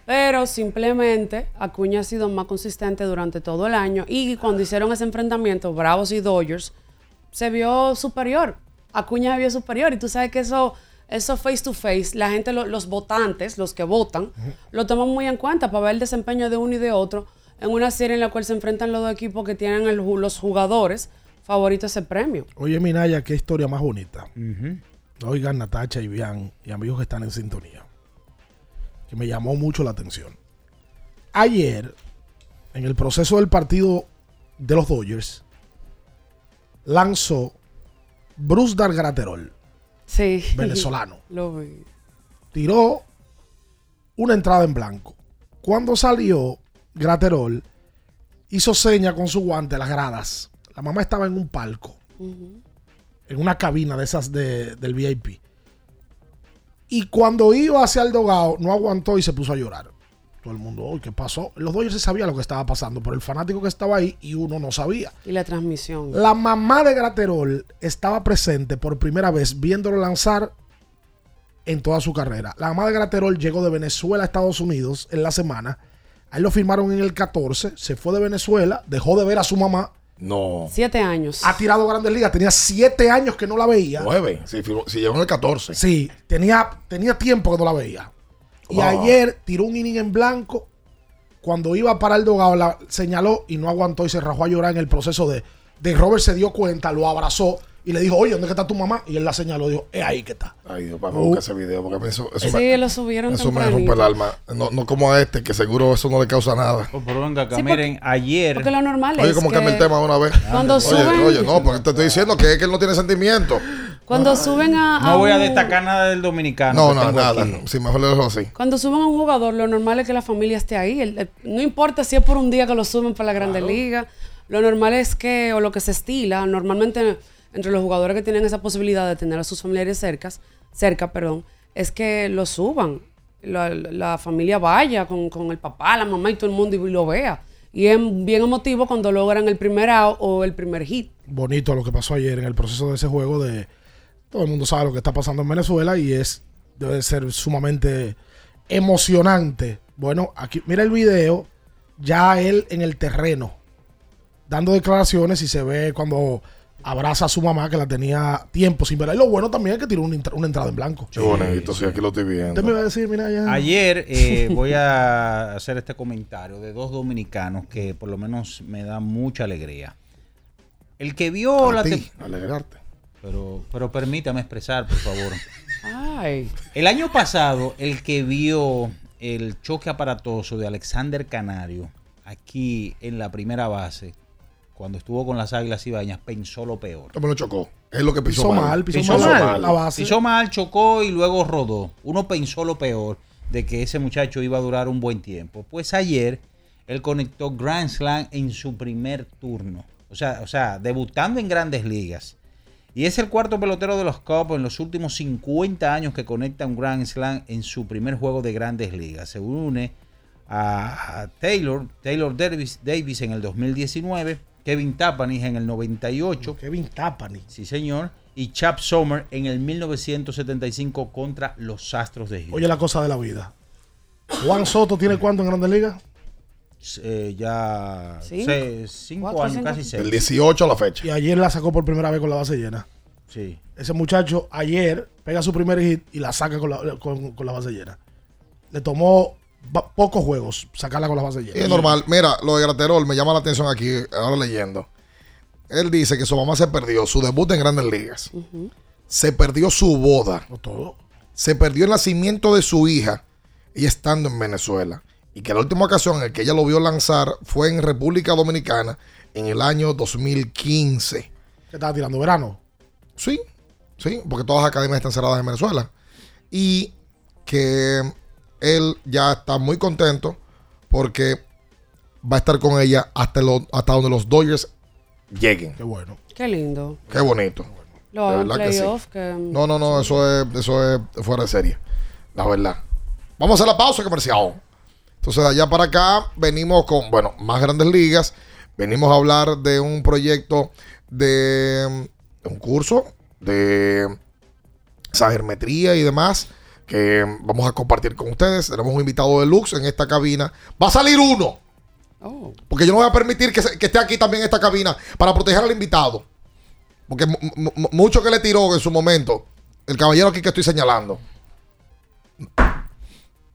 Pero simplemente Acuña ha sido más consistente durante todo el año. Y cuando hicieron ese enfrentamiento, Bravos y Dodgers, se vio superior. Acuña se vio superior. Y tú sabes que eso, eso face to face, la gente, lo- los votantes, los que votan, lo toman muy en cuenta para ver el desempeño de uno y de otro en una serie en la cual se enfrentan los dos equipos que tienen el los jugadores favoritos ese premio. Oye, Minaya, qué historia más bonita. Oigan, Natacha y Bian y amigos que están en sintonía. Que me llamó mucho la atención. Ayer, en el proceso del partido de los Dodgers, lanzó Bruce Dargaraterol, Sí. venezolano. *laughs* Lo vi. Tiró una entrada en blanco. Cuando salió Graterol, hizo seña con su guante a las gradas. La mamá estaba en un palco en una cabina de esas de- del VIP. Y cuando iba hacia el dogado, no aguantó y se puso a llorar. Todo el mundo, "Uy, ¿qué pasó? Los Dodgers se sabía lo que estaba pasando, pero el fanático que estaba ahí y uno no sabía. Y la transmisión. La mamá de Graterol estaba presente por primera vez viéndolo lanzar en toda su carrera. La mamá de Graterol llegó de Venezuela a Estados Unidos en la semana. Ahí lo firmaron en el 14, se fue de Venezuela, dejó de ver a su mamá. No. Siete años. Ha tirado grandes ligas, tenía siete años que no la veía. Nueve. Si, si llegó en el 14. Sí, tenía, tenía tiempo que no la veía. Y Wow. ayer tiró un inning en blanco cuando iba para el dogado, la señaló y no aguantó y se rajó a llorar en el proceso de, de Robert se dio cuenta, lo abrazó y le dijo, oye, ¿dónde está tu mamá? Y él la señaló, dijo, es ahí que está. Ay, Dios, para buscar ese video, porque eso, eso Sí, me, lo subieron eso me rompe el alma. No, no como a este, que seguro eso no le causa nada. Oh, pero venga acá, Sí, porque- miren, ayer. Porque lo normal Oye, es como que cambia el tema de una vez. Cuando oye, suben- oye, no, porque te estoy diciendo que es que él no tiene sentimiento. Cuando suben a, No voy a destacar nada del dominicano. No, no, nada. aquí. Sí, mejor le dejo así. Cuando suben a un jugador, lo normal es que la familia esté ahí. El- el- no importa si es por un día que lo suben para la Grande Liga. Lo normal es que, o lo que se estila, normalmente entre los jugadores que tienen esa posibilidad de tener a sus familiares cercas, cerca, perdón, es que lo suban. La, familia vaya con, con el papá, la mamá y todo el mundo y lo vea. Y es bien emotivo cuando logran el primer out o el primer hit. bonito lo que pasó ayer en el proceso de ese juego de todo el mundo sabe lo que está pasando en Venezuela y es debe ser sumamente emocionante. Bueno, aquí mira el video, ya él en el terreno dando declaraciones y se ve cuando abraza a su mamá que la tenía tiempo sin verla. Y lo bueno también es que tiró una, entra- una entrada en blanco. Qué bonito, sí, aquí lo estoy viendo. Usted me va a decir, mira ya. Ayer *laughs* eh, voy a hacer este comentario de dos dominicanos que por lo menos me da mucha alegría. El que vio A la ti, alegrarte. pero, pero permítame expresar, por favor. Ay. El año pasado, el que vio el choque aparatoso de Alexander Canario aquí en la primera base, cuando estuvo con las Águilas Ibañas, pensó lo peor. Me lo chocó. Es lo que pisó, Pisó mal. mal, pisó Pisó mal mal, la base. Pisó mal, chocó y luego rodó. Uno pensó lo peor de que ese muchacho iba a durar un buen tiempo. Pues ayer él conectó Grand Slam en su primer turno. O sea, o sea, debutando en grandes ligas. Y es el cuarto pelotero de los Cubs en los últimos 50 años que conecta un Grand Slam en su primer juego de grandes ligas. Se une a, a Taylor, Taylor Davis, Davis en el 2019, Kevin Tapani en el 98. Kevin Tapani. Sí, señor. Y Chap Sommer en el 1975 contra los Astros de Houston. Oye la cosa de la vida. Juan Soto tiene cuánto en Grandes Ligas? Eh, ya ¿Cinco? se- cinco ¿Cuatro, años, cinco? casi seis. Del 18 a la fecha. Y ayer la sacó por primera vez con la base llena. Sí. Ese muchacho ayer pega su primer hit y la saca con la, con, con la base llena. Le tomó pocos juegos sacarla con la base llena. Y es normal. Mira, lo de Graterol me llama la atención aquí, ahora leyendo. Él dice que su mamá se perdió su debut en Grandes Ligas. Se perdió su boda. No todo. Se perdió el nacimiento de su hija, ella estando en Venezuela. Y que la última ocasión en que ella lo vio lanzar fue en República Dominicana en el año 2015. ¿Qué estaba tirando? ¿Verano? Sí, sí, porque todas las academias están cerradas en Venezuela. Y que él ya está muy contento porque va a estar con ella hasta, lo- hasta donde los Dodgers lleguen. Qué bueno. Qué lindo. Qué bonito. Lo que sí. Que, No, no, no, eso es, eso es fuera de serie. La verdad. Vamos a hacer la pausa comercial. Entonces, de allá para acá, venimos con, bueno, más grandes ligas. Venimos a hablar de un proyecto de, de un curso de sabermetría y demás que vamos a compartir con ustedes. Tenemos un invitado de Lux en esta cabina. Va a salir uno. Oh. Porque yo no voy a permitir que, se- que esté aquí también esta cabina para proteger al invitado. Porque mu- mu- mucho que le tiró en su momento el caballero aquí que estoy señalando.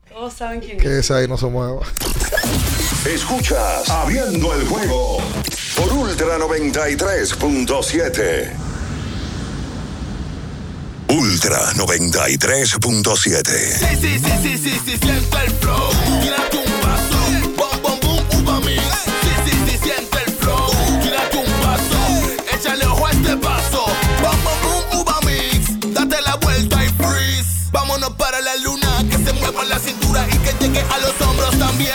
Todos saben quién Que ese ahí no se mueva. Escuchas Abriendo el juego por Ultra 93.7. Ultra 93.7. Sí, sí, siente el flow. Tírate un a este paso. Bom, bom. Date la vuelta y freeze. Vámonos para la luna. Que se mueva la cintura y que llegue a los hombros también.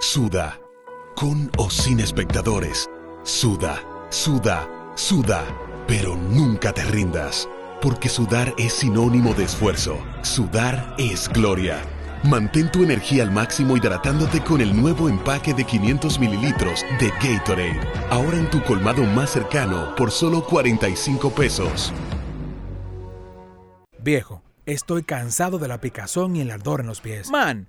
suda, con o sin espectadores, suda, suda, suda, pero nunca te rindas, porque sudar es sinónimo de esfuerzo, sudar es gloria. Mantén tu energía al máximo hidratándote con el nuevo empaque de 500 mililitros de Gatorade, ahora en tu colmado más cercano por solo 45 pesos. Viejo, estoy cansado de la picazón y el ardor en los pies. Man,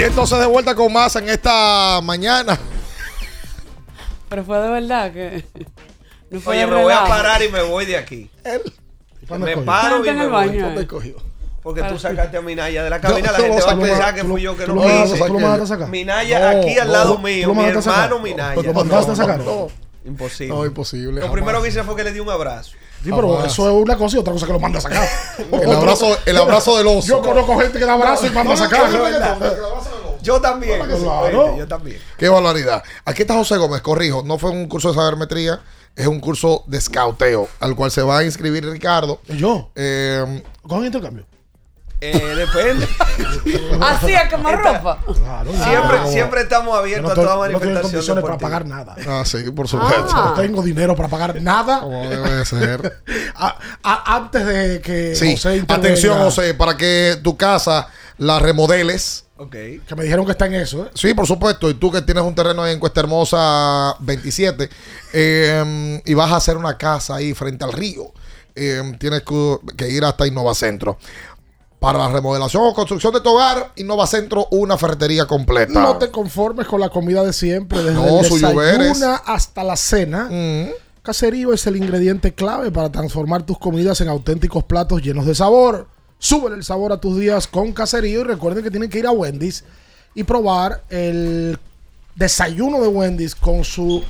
Y entonces de vuelta con más en esta mañana. Pero fue de verdad que. No fue Oye, de me voy a parar y me voy de aquí. Me cogió? paro y me voy. ¿Dónde cogió? Porque tú sacaste a Minaya de la cabina, la gente va a pensar que fui yo que tú lo hice. tú lo mandaste a sacar. Minaya No, aquí al no, lado mío, mi hermano Minaya. Lo mandaste a sacar. No, Imposible. No, imposible. Lo jamás. primero que hice fue que le di un abrazo. Sí, pero eso es una cosa y otra cosa que lo manda a sacar. *laughs* El abrazo, el abrazo del oso. Yo conozco gente que da abrazo y manda a sacar. Yo también. Claro. Yo también. Qué barbaridad. Aquí está José Gómez, corrijo. No fue un curso de sabermetría, es un curso de scouteo al cual se va a inscribir Ricardo. ¿Yo? Eh, ¿Con intercambio? Eh, depende. *laughs* Así a quemarropa. Claro. Siempre, no. siempre estamos abiertos no a toda estoy- no manifestación condiciones para pagar nada. ah, sí, por supuesto. No tengo dinero para pagar nada. Como debe ser. A- a- antes de que Sí, José atención, José, para que tu casa la remodeles. Ok. Que me dijeron que está en eso. ¿eh? Sí, por supuesto. Y tú que tienes un terreno ahí en Cuesta Hermosa 27 eh, y vas a hacer una casa ahí frente al río, eh, tienes que, que ir hasta Innova Centro. Para la remodelación o construcción de tu hogar, Innova Centro, una ferretería completa. No te conformes con la comida de siempre, desde No, desayuno hasta la cena. Caserío es el ingrediente clave para transformar tus comidas en auténticos platos llenos de sabor. Súbele el sabor a tus días con Caserío y recuerden que tienen que ir a Wendy's y probar el desayuno de Wendy's con su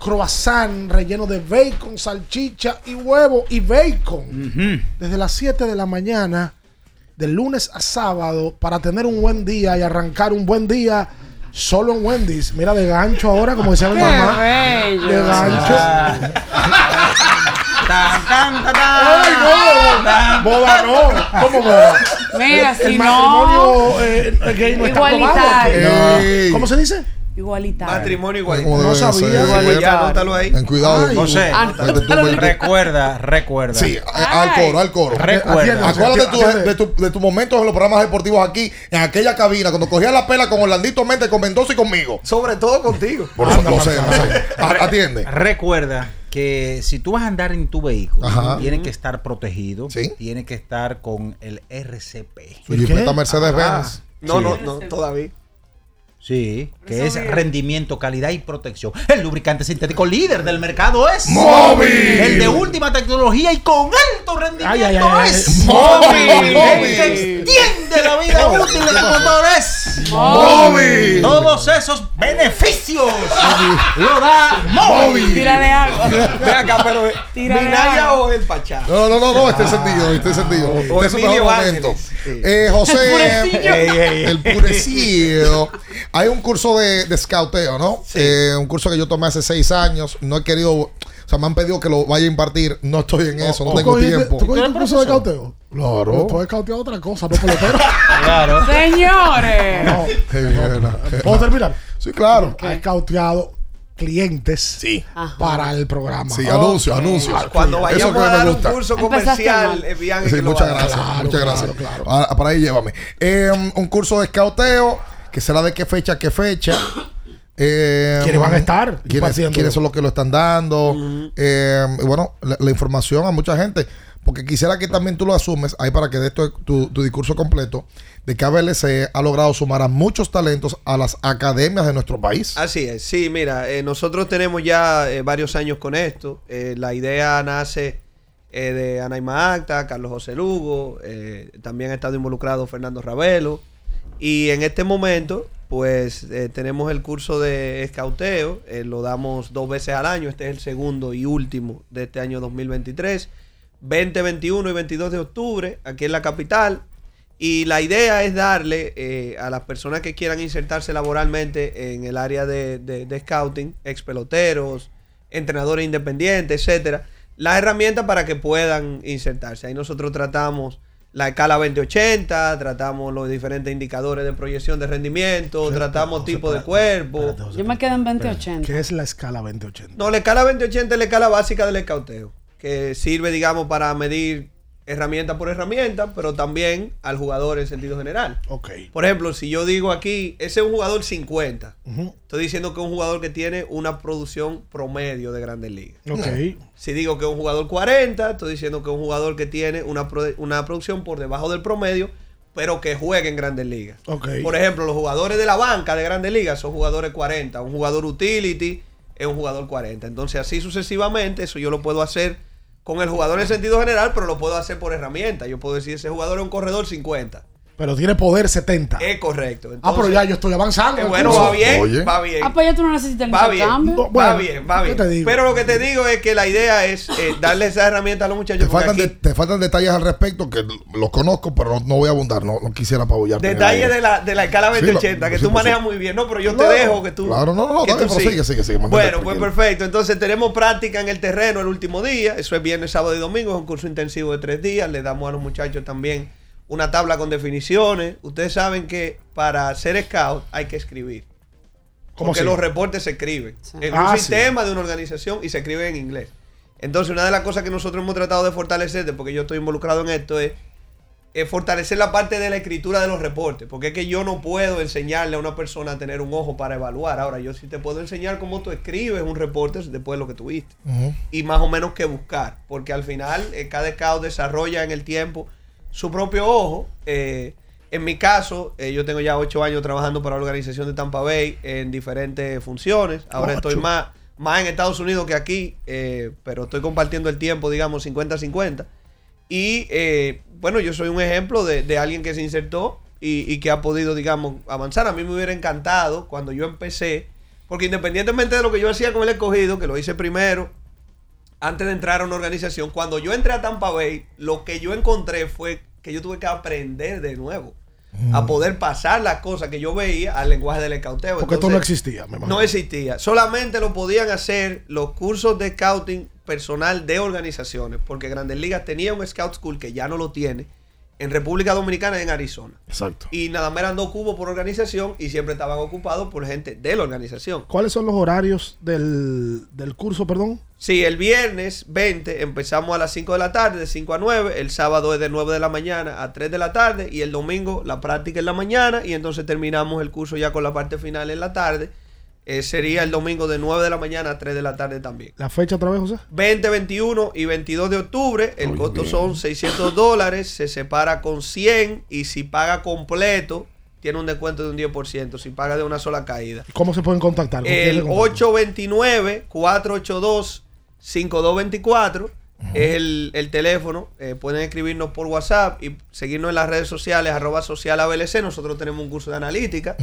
croissant relleno de bacon, salchicha y huevo y bacon. Desde las 7 de la mañana, de lunes a sábado, para tener un buen día y arrancar un buen día solo en Wendy's. Mira, de gancho ahora, como decía mi mamá. bello. De gancho. Tan, tan, tan, ¡Ay, tan. no! Boda no. ¿Cómo boda? Mira, el, si el no- matrimonio eh, gay no está Igualitario. ¿Cómo se dice? Igualitario. Matrimonio igual. Como No sabía. Igualitario. Ya, anótalo ahí. Ten cuidado. Ay. José, Ah, recuerda, recuerda. Sí, al coro, al coro. Recuerda. Acuérdate de, tu- de tus momentos en los programas deportivos aquí, en aquella cabina, cuando cogía la pela con Orlandito Mente, con Mendoza y conmigo. Sobre todo contigo. Por eso no sé, no sé. A- Atiende. Recuerda que si tú vas a andar en tu vehículo, Ajá. tiene que estar protegido, Sí. tiene que estar con el RCP. Su jipeta Mercedes Ah, Benz. no, Sí. no, no, todavía. Sí. Que es rendimiento, calidad y protección. El lubricante sintético líder del mercado es Móvil. El de última tecnología y con alto rendimiento Ay, ay, ay, ay. es Móvil. El que extiende la vida útil de tu motor es Móvil. Todos esos beneficios lo da Móvil. Tira de agua. Ve acá, pero eh, Tira de Minaya agua. o el Pachá. No, no, no, no, este sentido, este sentido. o Este es momento. Sí. Eh, José, El purecillo. El purecillo. *laughs* Hay un curso de, de scouteo, ¿no? Eh, un curso que yo tomé hace seis años. No he querido, o sea, me han pedido que lo vaya a impartir. No estoy en eso, no ¿Tú tengo cogiste- tiempo. ¿Tú cogiste un curso de cauteo? Claro. Tú has cauteado otra cosa, no pelotero. *laughs* Claro. Señores. No. Qué bien. ¿Puedo terminar? Sí, claro. Has cauteado clientes para el programa. Sí, anuncios, anuncios. Cuando Eso vayamos que a me dar un curso comercial, eh, bien Sí, muchas gracias, Claro, muchas claro, gracias. claro. Ah, Para ahí llévame. Eh, un curso de escauteo, que será de qué fecha, a qué fecha. *coughs* Eh, ¿Quiénes van a estar ¿Quiénes, quiénes son los que lo están dando? Eh, y bueno, la, la información a mucha gente. Porque quisiera que también tú lo asumes ahí para que de esto tu, tu discurso completo de que ABLC ha logrado sumar a muchos talentos a las academias de nuestro país. Así es, sí, mira, eh, nosotros tenemos ya eh, varios años con esto. Eh, la idea nace eh, de Anaima Acta, Carlos José Lugo, eh, también ha estado involucrado Fernando Ravelo. Y en este momento, pues eh, tenemos el curso de escauteo, eh, lo damos dos veces al año, este es el segundo y último de este año 2023, 20, 21 y 22 de octubre, aquí en la capital. Y la idea es darle eh, a las personas que quieran insertarse laboralmente en el área de, de- scouting, ex peloteros, entrenadores independientes, etcétera, las herramientas para que puedan insertarse. Ahí nosotros tratamos la escala 2080, tratamos los diferentes indicadores de proyección de rendimiento, tratamos tipo de cuerpo. Yo me quedo en 2080. ¿Qué es la escala 2080? No, la escala 2080 es la escala básica del escauteo, que sirve, digamos, para medir herramienta por herramienta, pero también al jugador en sentido general. Ok. Por ejemplo, si yo digo aquí, ese es un jugador 50, Ujú. estoy diciendo que es un jugador que tiene una producción promedio de grandes ligas. Ok. Si digo que es un jugador 40, estoy diciendo que es un jugador que tiene una, pro- una producción por debajo del promedio, pero que juega en grandes ligas. Ok. Por ejemplo, los jugadores de la banca de grandes ligas son jugadores 40. Un jugador utility es un jugador 40. Entonces, así sucesivamente, eso yo lo puedo hacer con el jugador en sentido general, pero lo puedo hacer por herramienta. Yo puedo decir, ese jugador es un corredor 50. Pero tiene poder 70. Es correcto. ah, pero ya yo estoy avanzando. Eh, bueno, va bien, va bien. Ah, pues ya tú no necesitas el Va bien, intercambio. va bien, va ¿qué bien. te digo? Pero lo que te digo es que la idea es eh, darle esa herramienta a los muchachos. Te faltan, aquí- de- te faltan detalles al respecto que los conozco, pero no, no voy a abundar. No, no quisiera apabullar. Detalles de la, de la escala Sí, 2080 lo- que sí, tú manejas sí. muy bien. No, pero yo Claro, te dejo que tú. claro, no, no, que dale, sigas. sigue, sigue, mantente Bueno, pues perfecto. Entonces tenemos práctica en el terreno el último día. Eso es viernes, sábado y domingo. Es un curso intensivo de tres días. Le damos a los muchachos también una tabla con definiciones. Ustedes saben que para ser scout hay que escribir. ¿Cómo Porque así? los reportes se escriben. En Ah, un sí. sistema de una organización y se escriben en inglés. Entonces, una de las cosas que nosotros hemos tratado de fortalecer, porque yo estoy involucrado en esto, es, es fortalecer la parte de la escritura de los reportes. Porque es que yo no puedo enseñarle a una persona a tener un ojo para evaluar. Ahora, yo sí te puedo enseñar cómo tú escribes un reporte después de lo que tuviste. Ujú. Y más o menos qué buscar. Porque al final, eh, cada scout desarrolla en el tiempo su propio ojo. Eh, en mi caso, eh, yo tengo ya ocho años trabajando para la organización de Tampa Bay en diferentes funciones. Ahora estoy más, más en Estados Unidos que aquí, eh, pero estoy compartiendo el tiempo, digamos, 50-50. Y eh, bueno, yo soy un ejemplo de, de alguien que se insertó y, y que ha podido, digamos, avanzar. A mí me hubiera encantado cuando yo empecé, porque independientemente de lo que yo hacía con el escogido, que lo hice primero, antes de entrar a una organización, cuando yo entré a Tampa Bay, lo que yo encontré fue que yo tuve que aprender de nuevo. A poder pasar las cosas que yo veía al lenguaje del escauteo. Porque esto no existía, me imagino. no existía. Solamente lo podían hacer los cursos de scouting personal de organizaciones. Porque Grandes Ligas tenía un Scout School que ya no lo tiene en República Dominicana y en Arizona. Exacto. Y nada más eran dos cubos por organización y siempre estaban ocupados por gente de la organización. ¿Cuáles son los horarios del, del curso, perdón? Sí, el viernes 20 empezamos a las 5 de la tarde, de 5 a 9. El sábado es de 9 de la mañana a 3 de la tarde. Y el domingo la práctica en la mañana. Y entonces terminamos el curso ya con la parte final en la tarde. Eh, sería el domingo de 9 de la mañana a 3 de la tarde también. ¿La fecha otra vez, José? 20, 21 y 22 de octubre. El costo son 600 dólares. Se separa con 100. Y si paga completo, tiene un descuento de un 10% si paga de una sola caída. ¿Cómo se pueden contactar? ¿Con quién El se contactan? 829-482-5224 es el, el teléfono. Eh, pueden escribirnos por WhatsApp y seguirnos en las redes sociales, arroba social ABLC. Nosotros tenemos un curso de analítica.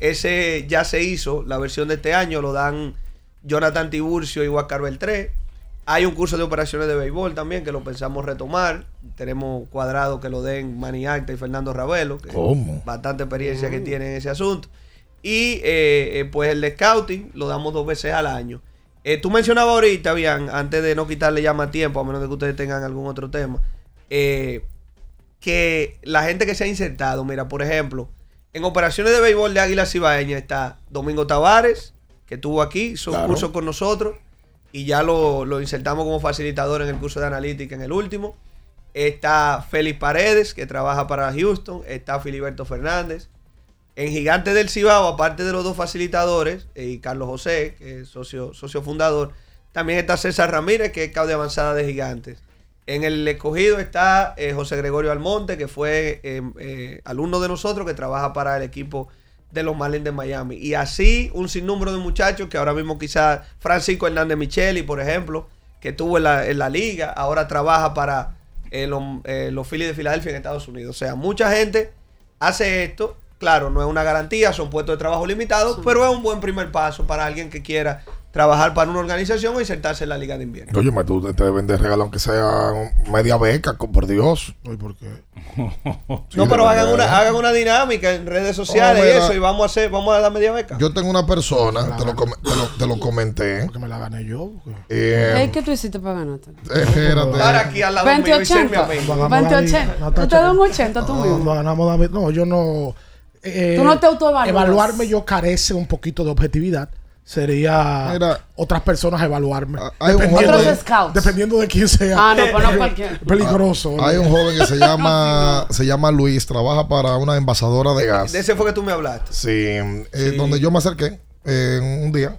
Ese ya se hizo, la versión de este año lo dan Jonathan Tiburcio y Huáscar Beltré. Hay un curso de operaciones de béisbol también que lo pensamos retomar. Tenemos cuadrado que lo den Manny Acta y Fernando Ravelo, que ¿Cómo? bastante experiencia que tienen en ese asunto. Y eh, eh, pues el de scouting lo damos dos veces al año. Eh, tú mencionabas ahorita, bien, antes de no quitarle ya más tiempo, a menos de que ustedes tengan algún otro tema, eh, que la gente que se ha insertado, mira, por ejemplo, en operaciones de béisbol de Águila Cibaeña está Domingo Tavares, que estuvo aquí, hizo un Claro. curso con nosotros y ya lo, lo insertamos como facilitador en el curso de analítica en el último. Está Félix Paredes, que trabaja para Houston. Está Filiberto Fernández. En Gigantes del Cibao, aparte de los dos facilitadores, eh, y Carlos José, que es socio, socio fundador, también está César Ramírez, que es cabo avanzada de Gigantes. En el escogido está eh, José Gregorio Almonte, que fue eh, eh, alumno de nosotros, que trabaja para el equipo de los Marlins de Miami. Y así un sinnúmero de muchachos que ahora mismo quizás Francisco Hernández Micheli, por ejemplo, que estuvo en la, liga, ahora trabaja para los, los Phillies de Filadelfia en Estados Unidos. O sea, mucha gente hace esto. Claro, no es una garantía, son puestos de trabajo limitados, pero es un buen primer paso para alguien que quiera trabajar para una organización o insertarse en la liga de invierno. Oye, ma, tú te- deben de regalar aunque sea media beca, por Dios. ¿por qué? *laughs* no, pero hagan una, hagan una dinámica en redes sociales Oh, y eso, y vamos a hacer, vamos a dar media beca. Yo tengo una persona, te lo, com- te lo- te lo comenté. Que me la gané yo. Eh, ¿Qué tú hiciste para ganarte? espérate. Estar aquí al lado 20 mío y ser mi 80. Vamos amigo. a 20 darle- 80. no, Tú te das un 80 tú No, mismo. no ganamos David. No, yo no. Eh, Tú no te. Evaluarme yo carece un poquito de objetividad. Sería otras personas evaluarme. hay un joven- de, Otros scouts. dependiendo de quién sea. Ah, no, pues no cualquiera. *laughs* Peligroso. Hay un joven que se *laughs* llama, se llama Luis, trabaja para una envasadora de gas. De ese fue que tú me hablaste. Sí, eh, donde yo me acerqué eh, un día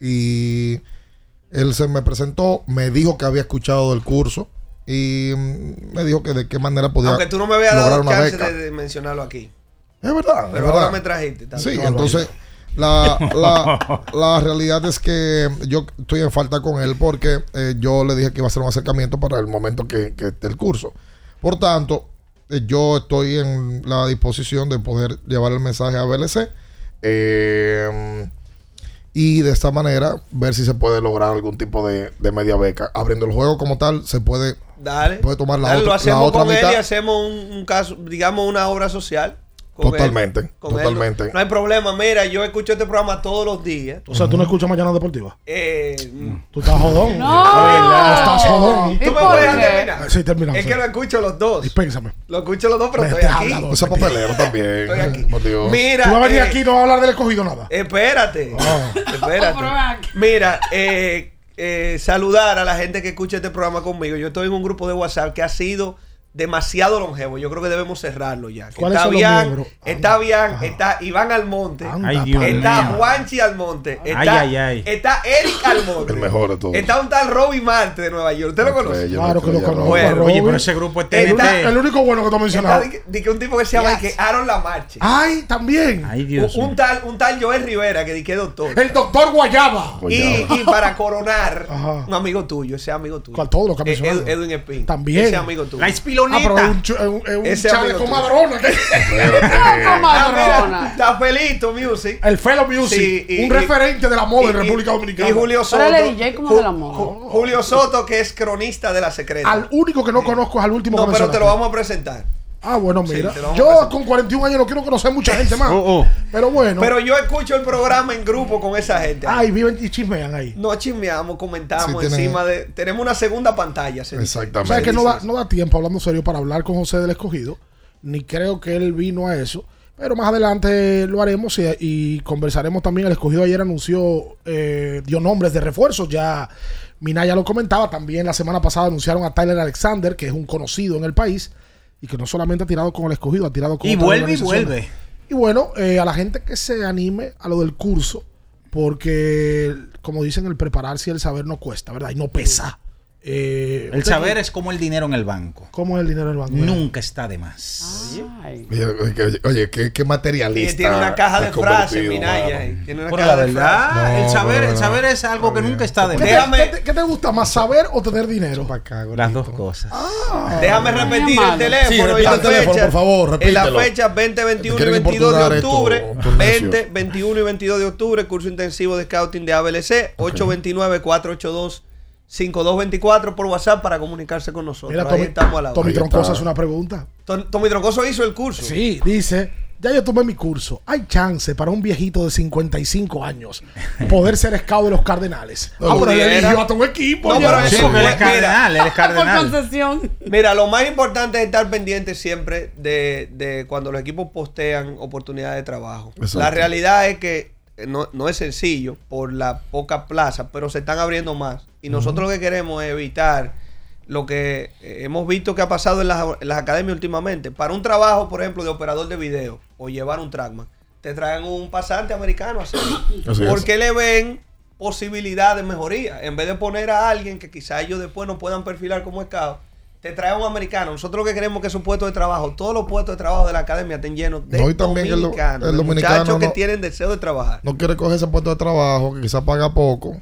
y él se me presentó, me dijo que había escuchado del curso y mm, me dijo que de qué manera podía Aunque tú no me habías lograr dado una chance de mencionarlo aquí. Es verdad. Pero es ahora verdad. me trajiste. está Sí, entonces la, la, la realidad es que yo estoy en falta con él porque eh, yo le dije que iba a hacer un acercamiento para el momento que, que esté el curso. Por tanto, eh, yo estoy en la disposición de poder llevar el mensaje a BLC eh, y de esta manera ver si se puede lograr algún tipo de, de media beca. Abriendo el juego como tal, se puede, Dale. puede tomar la Dale, otra, lo la hacemos otra con él y hacemos un, un caso, digamos, una obra social. Con él. Totalmente, él. totalmente. No hay problema. Mira, yo escucho este programa todos los días. O sea, tú no escuchas Mañana Deportiva. Eh, Tú estás jodón. No. Estás jodón. ¿Y ¿Tú me puedes terminar? Sí, terminamos. Es que lo escucho los dos. Dispénsame. Lo escucho los dos, pero Vete estoy aquí. hablar, Ese papelero también. Estoy aquí. Por Dios. Mira, Tú vas a venir eh, aquí y no vas a hablar del escogido nada. Espérate. Espérate. Mira, eh, eh, saludar a la gente que escucha este programa conmigo. Yo estoy en un grupo de WhatsApp que ha sido demasiado longevo. Yo creo que debemos cerrarlo ya. Que ¿Cuáles Está bien, está bien, está Iván Almonte, Ay, Dios está mío. Juanchi Almonte, está, Ay, ay, ay. está Eric Almonte, El mejor de todos. está un tal Robbie Marte de Nueva York. ¿Usted lo conoce? Claro que lo conozco. Bueno, Oye, pero ese grupo es el, TNT. el único bueno que tú has Está mencionado. de que- de que un tipo que se llama de que Aaron Lamarche. Ay, también. Ay, Un, Dios mío. un tal, un tal Joel Rivera que di que es doctor. El doctor Guayaba. Y, y para coronar, Ajá. un amigo tuyo, ese amigo tuyo. ¿Cuál? Todo lo que ha Eh, mencionado. Ed- Edwin Espín. También. Ese amigo tuyo. La Ah, pero es un, ch- es un, es un Ese chale amigo con tuyo. madrona. que- *laughs* *laughs* mira, Está Felito Music. El Fellow Music. Sí, y- un y- referente de la moda en República Dominicana. Y Julio Soto. Pero él es DJ como de la moda. Ju- Julio Soto, que es cronista de la secreta. Al único que no conozco es al último no, que pero te lo vamos a presentar. Ah, bueno, mira. yo con 41 años no quiero conocer mucha gente más. Oh, oh. Pero bueno. Pero yo escucho el programa en grupo con esa gente. Ay, viven y chismean ahí. No chismeamos, comentamos Sí, tienen- encima de. Tenemos una segunda pantalla. se dice. O Exactamente. sea, que no da, no da tiempo, hablando serio, para hablar con José del Escogido. Ni creo que él vino a eso. Pero más adelante lo haremos y, y conversaremos también. El Escogido ayer anunció, eh, dio nombres de refuerzos. Ya Minaya lo comentaba. También la semana pasada anunciaron a Tyler Alexander, que es un conocido en el país. Y que no solamente ha tirado con el Escogido, ha tirado con Y vuelve y vuelve. Y bueno, eh, a la gente que se anime a lo del curso, porque como dicen, el prepararse y el saber no cuesta, ¿verdad? Y no pesa. Eh, El saber es como el dinero en el banco. ¿Cómo es el dinero del banco? Nunca está de más. Oye, oye, oye, qué, qué materialista. Tiene una caja de frases, Minaya. ahí. Tiene una Pero caja la de verdad, frases. el, saber, el no. saber es algo que nunca está de ¿Qué más. te, Déjame- qué te- qué te gusta más, saber o tener dinero? Las dos cosas. Déjame no es repetir el teléfono Sí, y repite la el teléfono, fecha. por favor, En la fecha 20, 21 y Quieren 22 de esto, octubre. por 20, necios. 21 y 22 de octubre, curso intensivo de scouting de ABLC. 829-482-5224 por WhatsApp para comunicarse con nosotros. Mira, Ahí Tommy, estamos a la Tommy. Troncoso hace una pregunta. Tom- Tommy Troncoso hizo el curso. Sí, dice, ya yo tomé mi curso. ¿Hay chance para un viejito de 55 años poder ser scout de los Cardenales? No, ah, pero él pudiera. eligió a todo equipo. No, ya. pero Sí, eso- porque él es mira, cardenal, él es Por *laughs* cardenal. concesión. Mira, lo más importante es estar pendiente siempre de, de cuando los equipos postean oportunidades de trabajo. Exacto. La realidad es que no, no es sencillo por la poca plaza, pero se están abriendo más. Y nosotros lo que queremos es evitar lo que eh, hemos visto que ha pasado en las, en las academias últimamente. Para un trabajo, por ejemplo, de operador de video o llevar un trackman, te traen un pasante americano así. *clears throat* Así es. porque le ven posibilidad de mejoría. En vez de poner a alguien que quizá ellos después no puedan perfilar como scout, te trae un americano. Nosotros lo que queremos es que esos puestos de trabajo, todos los puestos de trabajo de la academia estén llenos de No, el dominicanos, el de dominicano muchachos que tienen deseo de trabajar. No quiere coger ese puesto de trabajo, que quizás paga poco,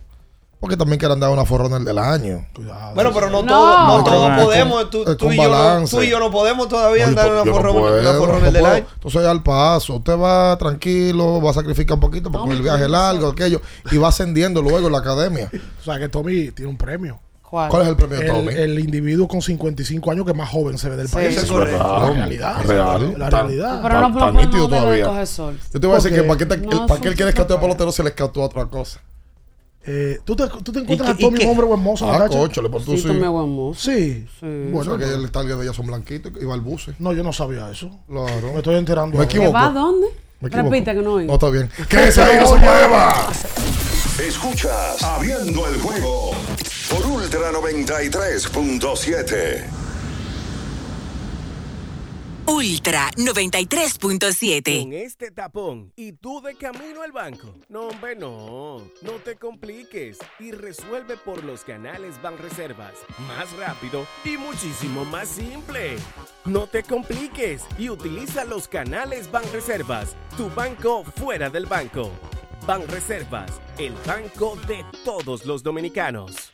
porque también quieren dar una forrona el del año. Bueno, pero no, No. todos no No, con- podemos. Tú, tú y yo no, balance. tú y yo no podemos todavía No, andar una no forrona no del año. Entonces al paso, usted va tranquilo, va a sacrificar un poquito porque el viaje es largo, aquello, y va ascendiendo luego en la academia. O sea que Tommy tiene un premio. ¿Cuál? ¿Cuál es el premio de El, Tommy? el individuo con 55 años que más joven se ve del país. es correcto. La realidad. Es real. La Tan- realidad. Pero no, nítido no debe todavía. Yo te voy a decir ¿Por que para No, el, para qué él quiere escatear pelotero se le escató a otra cosa. Eh, ¿tú, te, ¿Tú te encuentras ¿Y a Tommy un hombre buen mozo en la Ah, cancha? cocho, le por tú Sí, sí. tomé buen mozo. Sí. Sí. Bueno, que el target de ellas son blanquitos y balbuces. no, yo no sabía eso. Claro. Me estoy enterando. Me ahora. ¿Que equivoco. va a dónde? Me equivoco. Repite que no oí. No, está bien. *laughs* ¡Que ese no se mueva! Escuchas Abriendo el juego por Ultra 93.7. Ultra 93.7. Con este tapón y tú de camino al banco. No, hombre, no. No te compliques y resuelve por los canales Banreservas. Más rápido y muchísimo más simple. No te compliques y utiliza los canales Banreservas. Tu banco fuera del banco. Banreservas, el banco de todos los dominicanos.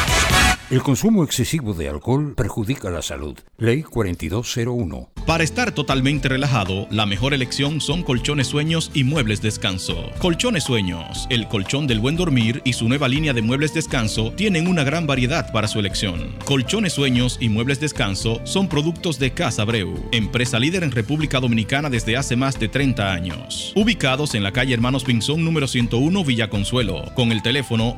El consumo excesivo de alcohol perjudica la salud. Ley 4201. Para estar totalmente relajado, la mejor elección son colchones sueños y muebles descanso. Colchones sueños, el colchón del buen dormir y su nueva línea de muebles descanso tienen una gran variedad para su elección. Colchones sueños y muebles descanso son productos de Casa Breu, empresa líder en República Dominicana desde hace más de 30 años. Ubicados en la calle Hermanos Pinzón número 101 Villa Consuelo, con el teléfono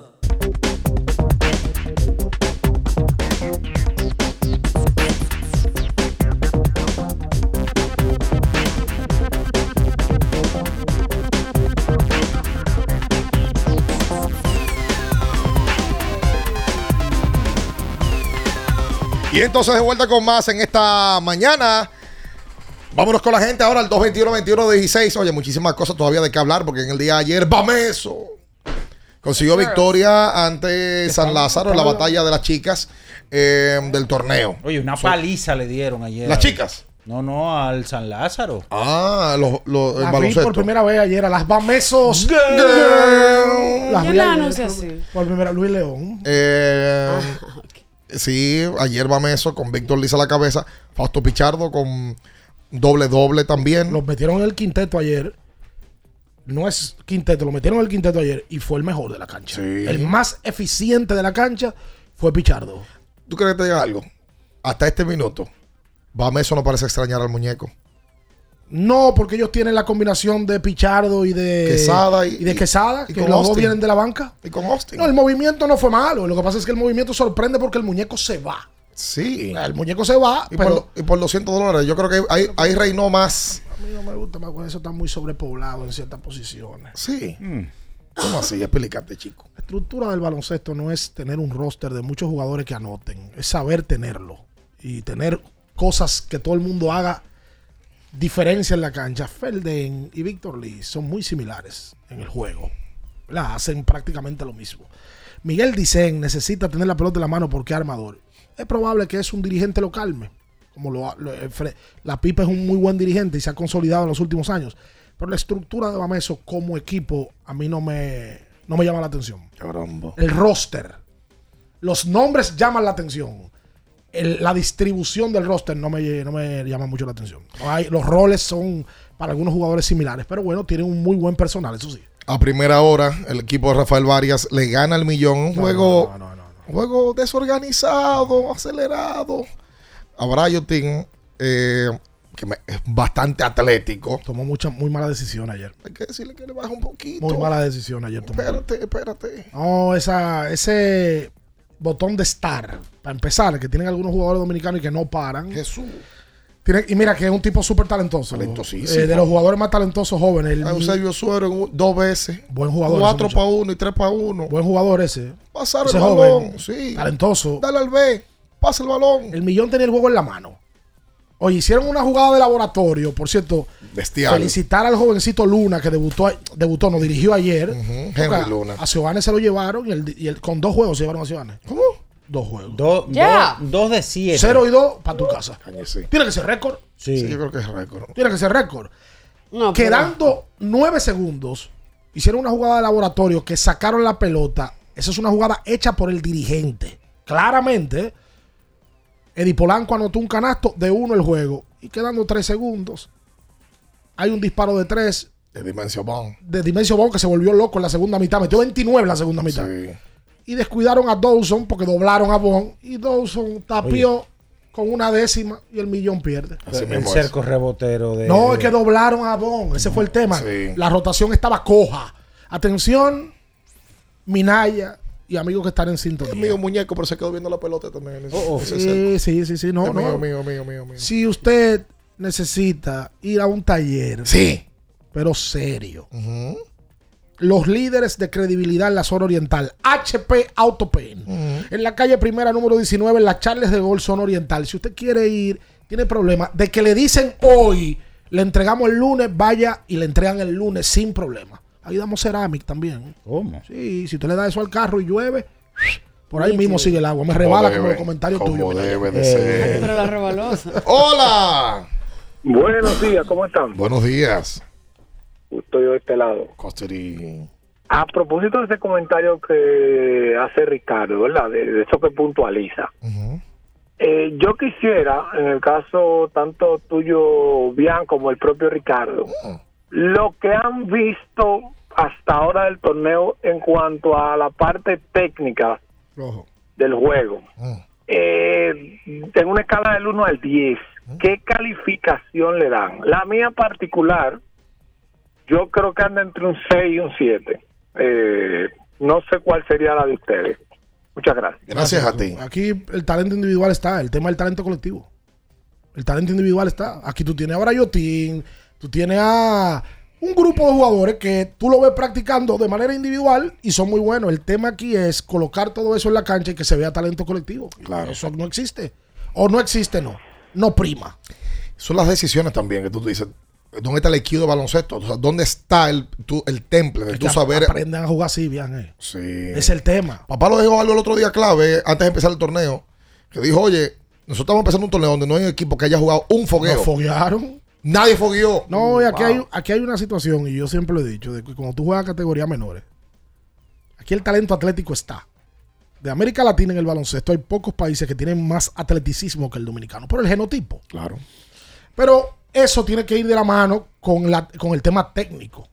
Y entonces de vuelta con más en esta mañana. Vámonos con la gente ahora al 221-21-16. Oye, muchísimas cosas todavía de qué hablar porque en el día de ayer, Bameso consiguió victoria ante San Lázaro en la batalla de las chicas eh, del torneo. Oye, una paliza le dieron ayer. ¿Las chicas? No, no, al San Lázaro. Ah, los, los, el baloncesto. por primera vez ayer a las Bamesos. Girl. Las ¿Quién vi la ayer así? Por primera Luis León. Eh, Ah, Sí, ayer Bameso con Víctor Liza a la cabeza. Fausto Pichardo con doble doble también. Los metieron en el quinteto ayer. No es quinteto, lo metieron en el quinteto ayer y fue el mejor de la cancha. El más eficiente de la cancha fue Pichardo. ¿Tú crees que te diga algo? Hasta este minuto, Bameso no parece extrañar al muñeco. No, porque ellos tienen la combinación de Pichardo y de Quesada y- de Quesada, y que con los dos vienen de la banca. Y con Austin. No, el movimiento no fue malo. Lo que pasa es que el movimiento sorprende porque el muñeco se va. Sí. El muñeco se va, Y, pero por, y por 200 dólares, yo creo que ahí, ahí reinó más. a mí no me gusta más, eso está muy sobrepoblado en ciertas posiciones. Sí. ¿Cómo así? Explícate, chico. La estructura del baloncesto no es tener un roster de muchos jugadores que anoten, es saber tenerlo y tener cosas que todo el mundo haga diferencia en la cancha. Felden y Víctor Lee son muy similares en el juego. La hacen prácticamente lo mismo. Miguel Dicen necesita tener la pelota en la mano porque es armador. Es probable que es un dirigente lo calme. Como lo, lo- Fre- la Pipa es un muy buen dirigente y se ha consolidado en los últimos años. Pero la estructura de Bameso como equipo a mí no me, no me llama la atención. El roster. Los nombres llaman la atención. El- la distribución del roster no me, no me llama mucho la atención. No hay- los roles son para algunos jugadores similares, pero bueno, tienen un muy buen personal, eso sí. A primera hora, el equipo de Rafael Varias le gana el millón. Un No, juego, no, no, no, un juego desorganizado, acelerado. A Bryotin, eh, que me- es bastante atlético. Tomó mucha, muy mala decisión ayer. Hay que decirle que le baja un poquito. Muy mala decisión ayer. tomó. Espérate, espérate. No, esa, ese botón de estar, para empezar, que tienen algunos jugadores dominicanos y que no paran. Jesús. Tiene- y mira que es un tipo súper talentoso. Talentosísimo. Eh, de los jugadores más talentosos jóvenes. el- Eusebio Suero dos veces. Buen jugador. Cuatro para uno y tres para uno. Buen jugador ese. Pasar Ese el joven, balón. Sí. Talentoso. Dale al B. Pasa el balón. El millón tenía el juego en la mano. Oye, hicieron una jugada de laboratorio, por cierto. Bestial. Felicitar al jovencito Luna que debutó, debutó, no dirigió ayer. Henry Porque Luna. A Giovanni se lo llevaron y, el, y el- con dos juegos se llevaron a Giovanni. ¿Cómo? Dos juegos. Do- dos de siete. Cero y dos para tu casa. Sí. Tiene que ser récord. Sí. Sí, yo creo que es récord. Tiene que ser récord. No, pero- Quedando nueve segundos, hicieron una jugada de laboratorio que sacaron la pelota. Esa es una jugada hecha por el dirigente. Claramente, Eddie Polanco anotó un canasto de uno el juego. Y quedando tres segundos, hay un disparo de tres De Dimensio Bond. de Dimensio Bond que se volvió loco en la segunda mitad. Metió 29 en la segunda mitad. Sí. Y descuidaron a Dawson porque doblaron a Bond. Y Dawson tapió con una décima y el millón pierde. Así el es. cerco rebotero de. No, es que doblaron a Bond. Ese fue el tema. Sí. La rotación estaba coja. Atención, Minaya y amigos que están en sintonía. Es mío muñeco, pero se quedó viendo la pelota también. Oh, oh. Sí, sí, sí, sí. No, Es no. mío, mío, mío, mío, mío. Si usted necesita ir a un taller, Sí. pero serio, los líderes de credibilidad en la zona oriental, HP Autopain, en la calle primera número 19, en las Charles de Gol, zona oriental. Si usted quiere ir, tiene problema, de que le dicen hoy, le entregamos el lunes, vaya y le entregan el lunes sin problema. Ahí damos Ceramic también. ¿Cómo? Sí, si usted le da eso al carro y llueve, por ahí mismo sigue el agua. Me rebala como los comentarios como tuyos. Minaya. debe de Eh, ser. Pero la rebalosa. ¡Hola! Buenos días, ¿cómo están? Buenos días. estoy de este lado. Costeri. A propósito de ese comentario que hace Ricardo, ¿verdad? De, de eso que puntualiza. Eh, yo quisiera, en el caso tanto tuyo, Bian, como el propio Ricardo, lo que han visto hasta ahora del torneo en cuanto a la parte técnica del juego. Eh, en una escala del 1 al 10, ¿qué calificación le dan? La mía particular, yo creo que anda entre un 6 y un 7. Eh, no sé cuál sería la de ustedes. Muchas gracias. Gracias a ti. Aquí el talento individual está, el tema del talento colectivo. El talento individual está. Aquí tú tienes ahora a Yotin, tú tienes a un grupo de jugadores que tú lo ves practicando de manera individual y son muy buenos. El tema aquí es colocar todo eso en la cancha y que se vea talento colectivo. Claro. Eso no existe. O no existe, no. No prima. Son las decisiones también que tú dices. ¿Dónde está el IQ de baloncesto? O sea, ¿dónde está el, tu- el temple de Es tu que saber? Aprendan a jugar así, bien. eh. Sí. Es el tema. Papá lo dijo algo el otro día clave, antes de empezar el torneo, que dijo, oye, nosotros estamos empezando un torneo donde no hay un equipo que haya jugado un fogueo. Nos foguearon. Nadie fogueó. No, y aquí, Wow. hay, aquí hay una situación, y yo siempre lo he dicho, de que cuando tú juegas categorías menores, aquí el talento atlético está. De América Latina en el baloncesto hay pocos países que tienen más atleticismo que el dominicano, por el genotipo. Claro. Pero eso tiene que ir de la mano con, la, con el tema técnico.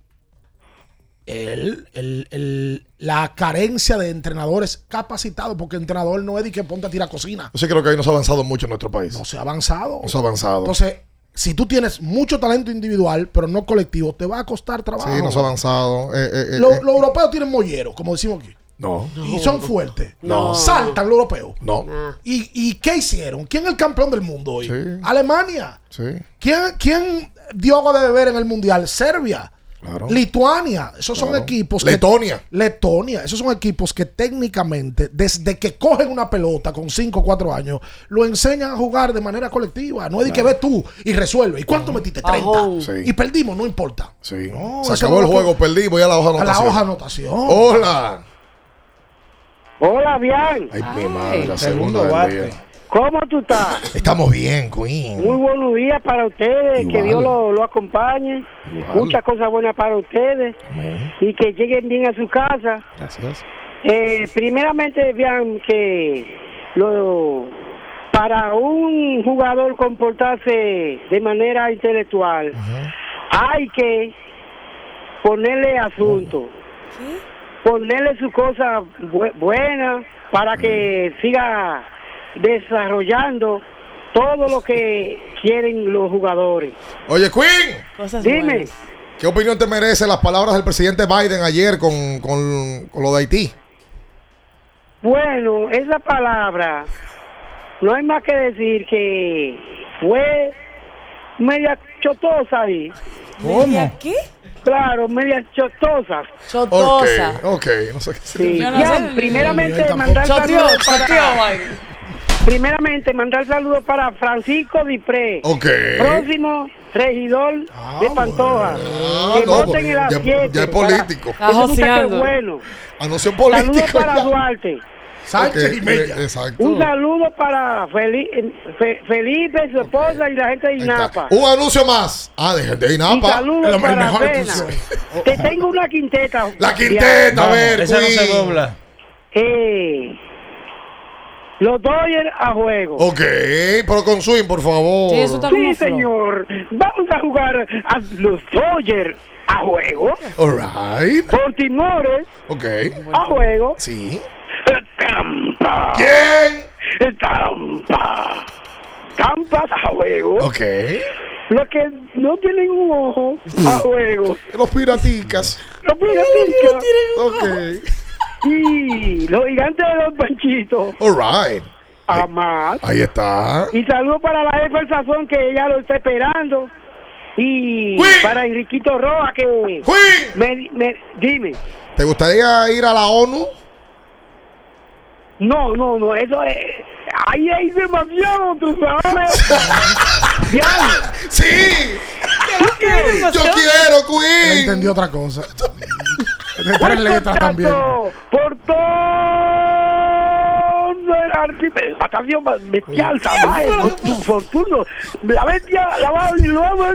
El- el- el- la carencia de entrenadores capacitados, porque entrenador no es de que ponte a tirar cocina. Yo sí creo que ahí no se ha avanzado mucho en nuestro país. No se ha avanzado. No se ha avanzado. Entonces, si tú tienes mucho talento individual, pero no colectivo, te va a costar trabajo. sí, no se ha avanzado. Eh, eh, eh, Lo- Los europeos tienen mollero, como decimos aquí. no. Y son fuertes. No. Saltan los europeos. No. ¿Y, y qué hicieron? ¿Quién es el campeón del mundo hoy? Alemania. Sí. ¿Quién, ¿Quién dio agua de beber en el mundial? Serbia. Claro. Lituania. Esos son equipos. que- Letonia. Letonia. Esos son equipos que técnicamente, desde que cogen una pelota con 5 o 4 años, lo enseñan a jugar de manera colectiva. No es de que ves tú y resuelve. ¿Y cuánto metiste? 30. Ajón. Sí. Y perdimos, no importa. Sí. No, se acabó el juego, perdí, voy a la hoja de A la anotación. hoja de anotación. Hola. Hola, bien. Ay, mi madre, la segundo segunda del bate. día. ¿Cómo tú estás? Estamos bien, Queen. Muy buenos días para ustedes, que. Dios lo, lo acompañe. Igual. Muchas cosas buenas para ustedes y que lleguen bien a su casa. Gracias. Eh, primeramente, vean que lo, para un jugador comportarse de manera intelectual, hay que ponerle asunto, ponerle su cosa bu- buena para que siga desarrollando todo lo que quieren los jugadores. Oye, Queen. Dime. ¿Qué opinión te merece las palabras del presidente Biden ayer con, con, con lo de Haití? Bueno, esa palabra, no hay más que decir que fue media chotosa ahí. ¿Media qué? Claro, media chotosa. Ok, ok, no sé qué Sí. Ya, primeramente, mandar saludos para, primeramente, mandar saludos para Francisco Dipré. Ok. Próximo regidor de Pantoja. que no, voten en las ya- siete ya es para- político. Ese muchacho es joseando. bueno. Anuncio Saludos político. para ya. Duarte. Sánchez y Mella. eh, Exacto. Un saludo para Feli- Fe- Felipe, su esposa y la gente de INAPA. Un anuncio más. Ah, de, de Un Inapa. saludo para Pena. Te tengo una quinteta. La quinteta, a ver, Esa no se dobla. Eh, los Dodgers a juego. Ok, pero con swing, por favor. Sí, señor. Vamos a jugar a los Dodgers a juego. All right. Baltimore Ok. a juego. Sí. Tampa. ¿Quién? Tampa. Tampa a juego. Ok. Los que no tienen un ojo a juego. Los piraticas. Los piraticas. Ok. Y los gigantes de los panchitos. All right. A más. Ahí está. Y saludo para la jefa del sazón que ella lo está esperando. Y para Enriquito Roa que me, me- dime. ¿Te gustaría ir a la ONU? No, no, no, eso es ahí hay demasiado, tú sabes. *laughs* Ya. Sí. Yo quiero, Queen. Él entendió otra cosa. De tres letras también. Por todo arte, batación bestial, salvaje, fortuno, la bestia, la va y luego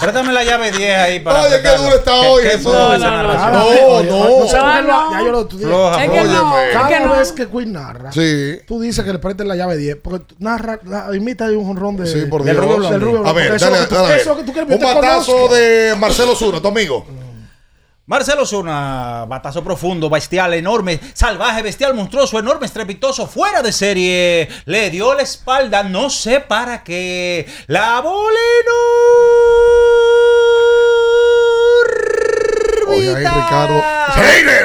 Préstame la llave 10 ahí para. Oye, qué duro está hoy eso. No, no, no. Ya yo lo tú dices. Floja, Es que no, óyeme. Cada vez que Queen narra, Sí. tú dices que le prestes la llave 10. Porque narra, la, imita de un jonrón de. Sí, por del Dios. A ver, dale, dale. Un batazo de Marcelo Zuna, tu amigo. Marcelo Zuna, batazo profundo, bestial, enorme, salvaje, bestial, monstruoso, enorme, estrepitoso, fuera de serie. Le dio la espalda, no sé para qué. La Oye, ahí, Ricardo.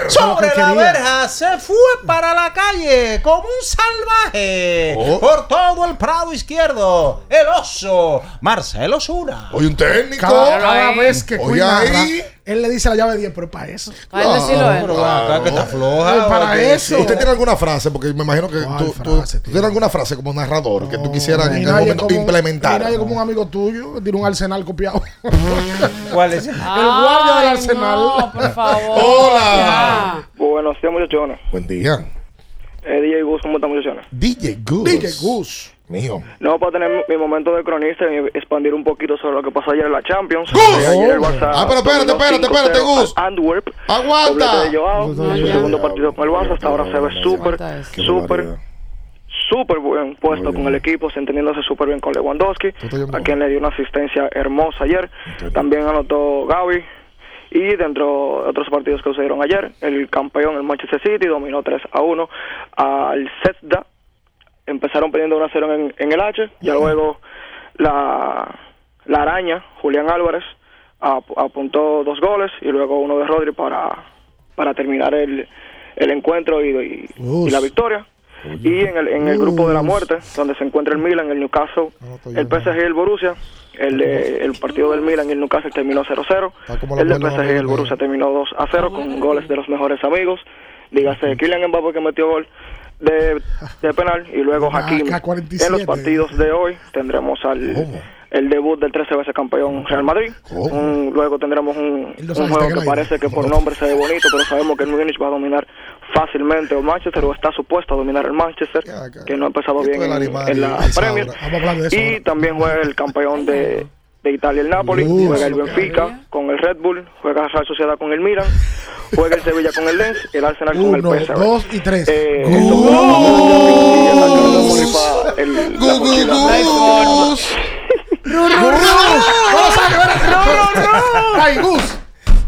Sobre la quería. verja se fue para la calle como un salvaje Oh. por todo el prado izquierdo. El oso, Marcelo Zuna. Oye, un técnico. Cada, cada vez que narra, ahí. Él le dice la llave 10, pero es para eso. Para él decirlo él. Pero bueno, acá que está floja, Es para o que- eso. ¿Usted tiene alguna frase? Porque me imagino que tú, tú- tú tienes alguna frase como narrador que tú quisieras en algún momento como- implementar. y nadie como un amigo tuyo que tiene un arsenal copiado. *laughs* ¿Cuál es? El guardia del arsenal. No, por favor. Hola. Buenos días, muchachones. Buen día. Eh, DJ Gus, ¿cómo están, muchachones? DJ Goose. DJ Goose. Mío. No, para tener mi momento de cronista y expandir un poquito sobre lo que pasó ayer en la Champions. Gus. Ayer el Barça Ah, pero espérate, espérate, 5-0 espérate, Gus. Antwerp. Aguanta. De Joao, su segundo partido con el Barça. Hasta ahora se ve súper, súper, súper buen puesto con el equipo, entendiéndose súper bien con Lewandowski, a quien le dio una asistencia hermosa ayer. También anotó Gaby. Y dentro de otros partidos que sucedieron ayer, el campeón, el Manchester City, dominó 3 a 1 al Zvezda. Empezaron perdiendo 1 a 0 en, en el H, ya luego la, la araña, Julián Álvarez, ap- apuntó dos goles y luego uno de Rodri para, para terminar el, el encuentro y, y- y la victoria. Y en el, en el grupo de la muerte, donde se encuentra el Milan, el Newcastle, el PSG y el Borussia, el, de- el partido del Milan y el Newcastle terminó 0-0. como la El del PSG y el. Borussia terminó 2-0 con goles de los mejores amigos. Dígase Kylian Mbappé que metió gol de, de penal y luego Hakimi. AK-47. En los partidos de hoy tendremos al el debut del 13 veces campeón Real Madrid. Un- luego tendremos un, juego que parece que por nombre se ve bonito, pero sabemos que el Múnich va a dominar fácilmente el Manchester o está supuesto a dominar el Manchester, que no ha empezado bien en, en la Premier. Y también juega el campeón de, de Italia, el Napoli, Uf. juega el Benfica con el Red Bull, juega Real Sociedad con el Milan, juega el Sevilla con el Lens el Arsenal con el Uno, PSV. dos y tres. Eh.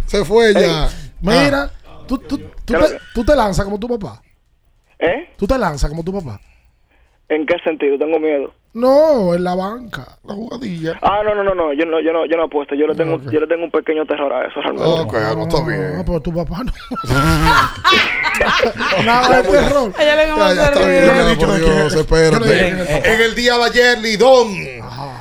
Se fue ya. Mira, tú, tú, tú, te, tú te lanzas como tu papá. ¿Eh? Tú te lanzas como tu papá. ¿En qué sentido? Tengo miedo. No, en la banca. La jugadilla. Ah, no, no, no, no, yo no, yo no, yo no apuesto, yo le tengo, yo le tengo un pequeño terror a eso realmente. Ok, no está bien. No, pero tu papá no. *laughs* Nada de terror. Ella le Ya, ya está bien, ya, por Dios, espérate. En el día de ayer, Lidón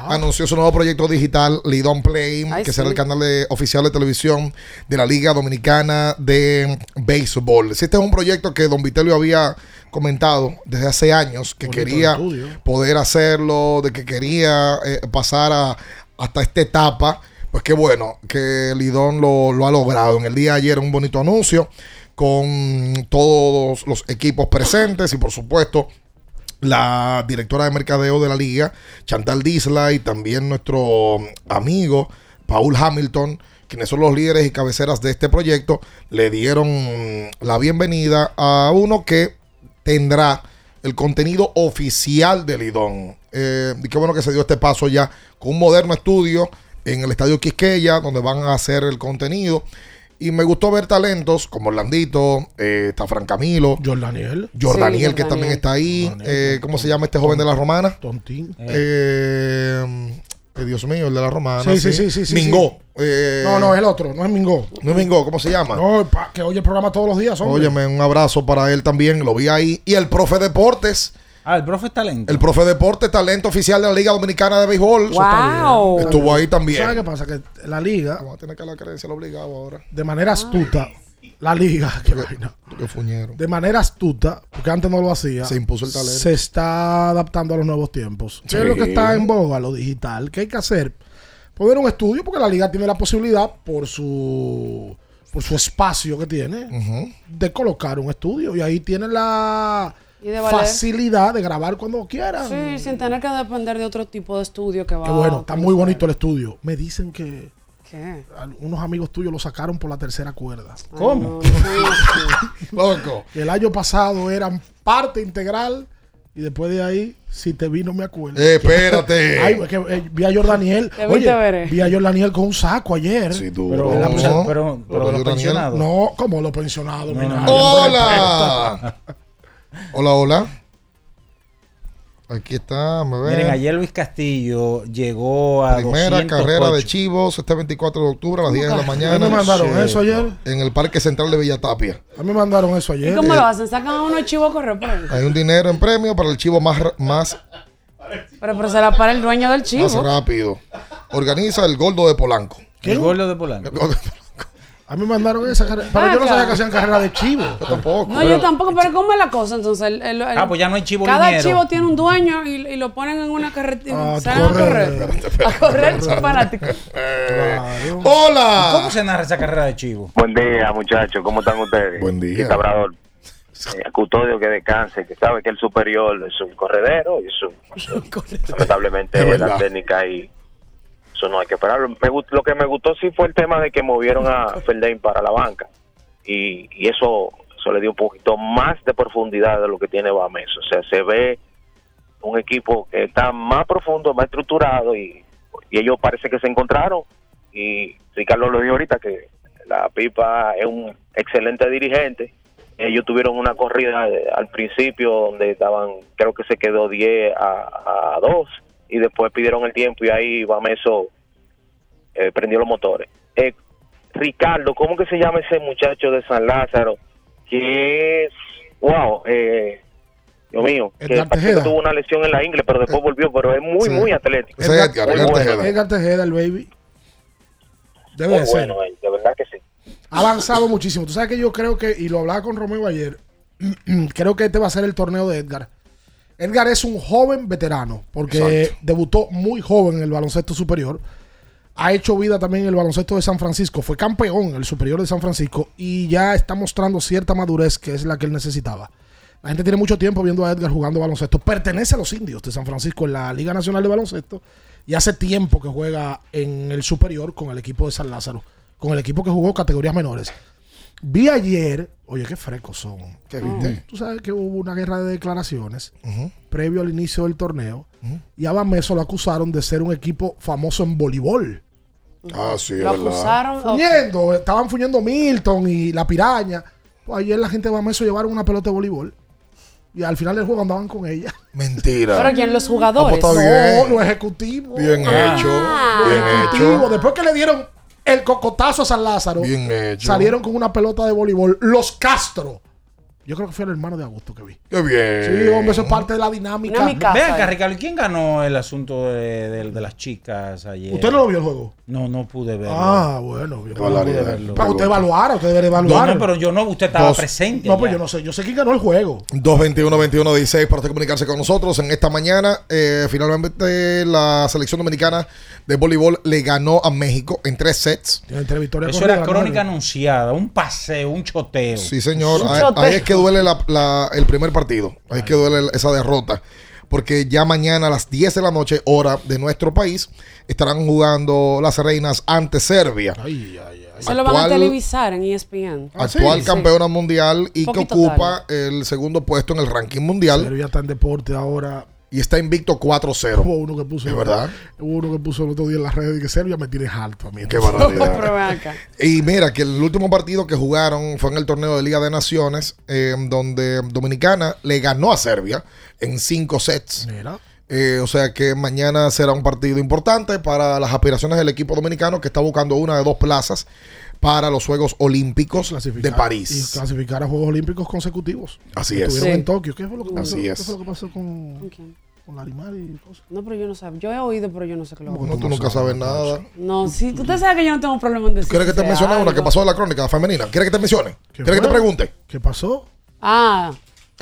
anunció su nuevo proyecto digital, Lidón Play, Ay, que será sí. el canal de- oficial de televisión de la Liga Dominicana de Béisbol. Este es un proyecto que Don Vitelio había comentado desde hace años, que quería poder hacerlo, de que quería eh, pasar a, hasta esta etapa. Pues qué bueno que Lidón lo, lo ha logrado. En el día de ayer un bonito anuncio con todos los equipos presentes y por supuesto la directora de mercadeo de la liga, Chantal Disla, y también nuestro amigo Paul Hamilton, quienes son los líderes y cabeceras de este proyecto, le dieron la bienvenida a uno que tendrá el contenido oficial de Lidón. Eh, y qué bueno que se dio este paso ya con un moderno estudio en el Estadio Quisqueya, donde van a hacer el contenido. Y me gustó ver talentos como Orlandito, eh, está Fran Camilo, Jordaniel. Jordaniel, Sí, que Jordaniel. también está ahí. Eh, ¿Cómo se llama este joven de la romana? Tontín. Eh, eh, Dios mío, el de la romana. Sí, sí, sí, sí, sí, Mingó. sí. Eh, No, no, es el otro, no es Mingo. No es Mingó, ¿cómo se llama? No, pa- que oye el programa todos los días, hombre. Óyeme, un abrazo para él también, lo vi ahí. Y el profe Deportes. Ah, el profe es talento. El profe Deportes, talento oficial de la Liga Dominicana de Béisbol. Wow. Estuvo ahí también. ¿Sabes qué pasa? Que la liga, Vamos a tener que la creencia lo obligado ahora. de manera astuta, la liga, *laughs* qué vaina. De manera astuta, porque antes no lo hacía, Se impuso el talento. se está adaptando a los nuevos tiempos. ¿Qué es lo que está en boga? Lo digital. ¿Qué hay que hacer? Poner un estudio, porque la liga tiene la posibilidad, por su por su espacio que tiene, de colocar un estudio. Y ahí tiene la Y de valer. facilidad de grabar cuando quieran. Sí, sin tener que depender de otro tipo de estudio que va. Qué bueno, está muy bonito el estudio. Me dicen que Unos amigos tuyos lo sacaron por la tercera cuerda. ¿Cómo? *laughs* Loco. El año pasado eran parte integral y después de ahí, si te vi, no me acuerdo. Eh, espérate. *laughs* Ay, que, eh, vi a Jordaniel. Vi, te veré. vi a Jordaniel con un saco ayer. Sí, tú. Pero, En la- o sea, pero, pero los pensionados. No, como los pensionados. mira. Hola. Hola, hola. Aquí está, me ve. Miren, ayer Luis Castillo llegó a Primera 200 carrera de. Chivos, este 24 de octubre a las 10 de la mañana. me mandaron Sí. eso ayer? En el Parque Central de Villatapia. A mí me mandaron eso ¿Y ayer. cómo lo hacen? ¿Sacan a uno de chivo a correr ahí? Hay un dinero en premio para el chivo más, ra- más, Pero, pero se la para el dueño del más chivo. rápido. Organiza el Gordo de Polanco. El gordo de Polanco. El Gordo de Polanco. A mí me mandaron esa carrera. Pero yo no sabía que hacían carrera de chivo. Yo tampoco. No, yo tampoco, pero ¿cómo es la cosa? Entonces, el, el- el- Ah, pues ya no hay chivo Cada liniero. chivo tiene un dueño y, y lo ponen en una carretera. Ah, salen a correr. A *laughs* correr, fanático. Eh, Hola. ¿Cómo se narra esa carrera de chivo? Buen día, muchachos. ¿Cómo están ustedes? Buen día. Y Labrador. Eh, Custodio que descanse, que sabe que el superior es un corredero y *laughs* lamentablemente, Es verdad. la técnica y eso no hay que esperarlo. Me lo que me gustó sí fue el tema de que movieron a Feldain para la banca. Y, y eso, eso le dio un poquito más de profundidad de lo que tiene Bames. O sea, se ve un equipo que está más profundo, más estructurado y, y ellos parece que se encontraron. Y Ricardo lo dijo ahorita que la pipa es un excelente dirigente. Ellos tuvieron una corrida al principio donde estaban creo que se quedó 10 a, a 2 y después pidieron el tiempo y ahí Bameso eh, prendió los motores Eh, Ricardo ¿cómo que se llama ese muchacho de San Lázaro? que es wow eh, Dios mío, parece que tuvo una lesión en la ingle, pero después volvió, pero es muy, Sí. muy atlético. Es Edgar, Muy Edgar bueno. Tejeda. Edgar Tejeda, el baby. Debe de ser. bueno, de verdad que sí. Ha avanzado muchísimo. Tú sabes que yo creo que, y lo hablaba con Romeo ayer, *clears throat* creo que este va a ser el torneo de Edgar. Edgar es un joven veterano, porque Exacto. debutó muy joven en el baloncesto superior. Ha hecho vida también en el baloncesto de San Francisco. Fue campeón en el superior de San Francisco y ya está mostrando cierta madurez que es la que él necesitaba. La gente tiene mucho tiempo viendo a Edgar jugando baloncesto. Pertenece a los indios de San Francisco en la Liga Nacional de Baloncesto y hace tiempo que juega en el superior con el equipo de San Lázaro, con el equipo que jugó categorías menores. Vi ayer, oye, qué frescos son. ¿Qué viste? Tú sabes que hubo una guerra de declaraciones previo al inicio del torneo y a Bameso lo acusaron de ser un equipo famoso en voleibol. Ah, sí, es Lo verdad. acusaron. Fuñendo, estaban fuñendo Milton y la piraña. Pues ayer la gente de Bameso llevaron una pelota de voleibol y al final del juego andaban con ella. Mentira. Pero ¿quién? Los Ah, jugadores. pues está No, bien. los ejecutivos. Bien hecho. Bien hecho. Después que le dieron el cocotazo a San Lázaro, Bien hecho. salieron con una pelota de voleibol. Los Castro. Yo creo que fue el hermano de Augusto que vi. Qué bien. Sí, hombre, eso es parte de la dinámica. Dinámica. Vean acá. Ricardo, ¿quién ganó el asunto de, de- de las chicas ayer? ¿Usted no lo vio el juego? No, no pude verlo. Ah, bueno. bien. Qué barbaridad. verlo. Para usted evaluara, usted debería no, evaluar. no, pero yo no, usted estaba Dos. presente. No, pues yo no sé. Yo sé quién ganó el juego. 221-21-16 para usted comunicarse con nosotros en esta mañana. eh, finalmente la selección dominicana de voleibol le ganó a México en tres sets. Tiene tres victorias Eso era crónica anunciada, un paseo, un choteo. Sí, señor. Un Ahí, choteo. ahí es que duele la- la- el primer partido. Ahí es que duele esa derrota. Porque ya mañana a las 10 de la noche, hora de nuestro país, estarán jugando las reinas ante Serbia. Ay, ay, ay. Se lo van a Actual- televisar en ESPN. Ah, sí, actual sí. campeona mundial y que ocupa el segundo puesto en el ranking mundial Serbia está en deporte ahora. Y está invicto 4-0. Hubo uno que puso. ¿Es verdad? Hubo uno que puso el otro día en las redes y que Serbia me tiene alto a mí. Qué barbaridad. *laughs* Y mira que el último partido que jugaron fue en el torneo de Liga de Naciones, eh, donde Dominicana le ganó a Serbia en cinco sets. Mira. Eh, o sea que mañana será un partido importante para las aspiraciones del equipo dominicano que está buscando una de dos plazas para los Juegos Olímpicos de Y París. clasificar a Juegos Olímpicos consecutivos. Así es. Estuvieron Sí. en Tokio. ¿Qué fue lo que pasó? Así ¿Qué es. fue lo que pasó con, ¿Con quién? con Larimar y cosas? No, pero yo no sé. Yo he oído, pero yo no sé qué lo No, tú nunca sabes nada. No, sí, usted sabe que yo no tengo problema en decir. ¿Quieres que te mencione una que pasó en la crónica femenina? ¿Quieres que te mencione? ¿Qué ¿Quieres que te pregunte? ¿Qué pasó? Ah,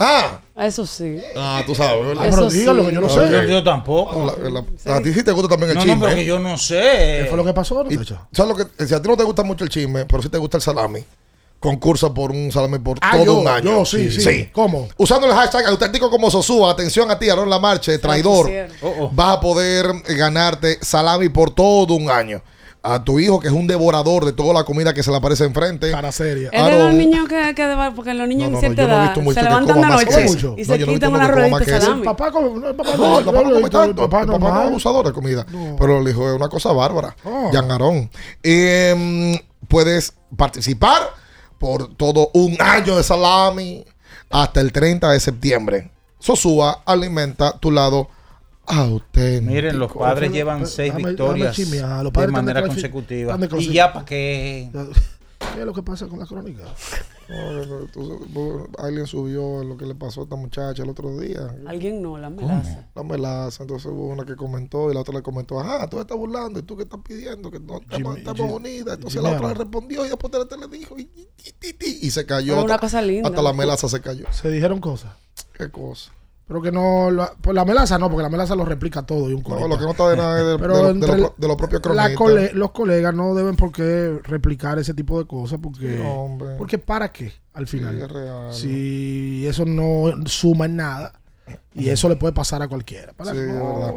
Ah. Eso sí. Ah, tú sabes. ¿verdad? Ah, pero Eso dígalo, sí. que yo no sé. Yo- yo tampoco. La- la- A ti sí te gusta también el No, no, chisme. porque yo no sé. ¿Qué fue lo que pasó? Y- ¿Sabes lo que? Si a ti no te gusta mucho el chisme, pero sí te gusta el salami, concursa por un salami por Ah, todo yo, un año. yo, sí, sí. ¿Cómo? Usando el hashtag auténtico como Sosúa, atención a ti, Aaron Lamarche, traidor, Oh, vas a poder ganarte salami por todo un año. A tu hijo, que es un devorador de toda la comida que se le aparece enfrente. Cara seria. Es de los niños que, que porque los niños No, no, en cierta no, yo no he edad visto mucho se levantan de noche eso. y No, se no quitan una ruedita de salami. Papá, come- no, papá, No, el papá no come tanto. el papá no es abusador de comida. No. Pero el hijo es una cosa bárbara. Oh. Jan Arón. Em, puedes participar por todo un año de salami hasta el 30 de septiembre. Sosúa alimenta tu lado auténtico. Miren, los padres llevan seis déjame- victorias déjame chismear. Los de padres manera de consecutiva. Y ya para qué. *laughs* ¿Qué es lo que pasa con la crónica? Alguien subió lo que le pasó a esta muchacha el otro día. Alguien no, la melaza. La melaza, entonces hubo una que comentó y la otra le comentó, ajá, tú estás burlando y tú que estás pidiendo que no estamos, estamos unidas. Entonces la otra le respondió y después la otra le dijo y, se cayó. Pero una cosa linda. Hasta la melaza se cayó. Se dijeron cosas. ¿Qué cosa? Pero que no. la- pues la melaza no, porque la melaza lo replica todo y un No, corito. lo que no está de nada es de, Pero de lo- de entre lo, pro- de lo propio la cronistas. cole- los colegas no deben por qué replicar ese tipo de cosas porque porque para qué al final Sí, es real. si eso no suma en nada y eso le puede pasar a cualquiera Sí, no.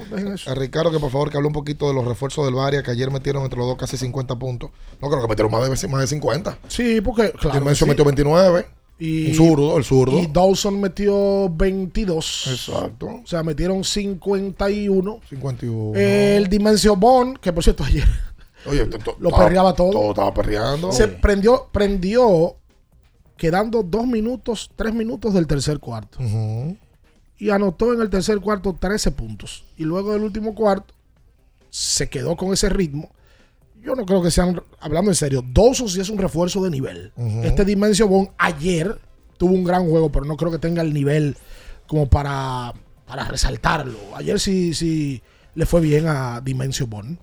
A Ricardo, que por favor que hable un poquito de los refuerzos del Varia, que ayer metieron entre los dos casi 50 puntos. No creo que metieron más de, más de 50. sí porque claro que Dimensio sí. metió 29. Y un zurdo, el zurdo. y Dawson metió 22 Exacto. o sea metieron 51 51. el Dimensio Bond que por cierto ayer Oye, lo perreaba todo. Todo estaba perreando. se prendió prendió quedando dos minutos tres minutos del tercer cuarto y anotó en el tercer cuarto 13 puntos. Y luego del último cuarto se quedó con ese ritmo. Yo no creo que sean, hablando en serio, Dawson sí es un refuerzo de nivel. Este Dimensio Bond ayer tuvo un gran juego, pero no creo que tenga el nivel como para, para resaltarlo. Ayer sí, sí le fue bien a Dimensio Bond.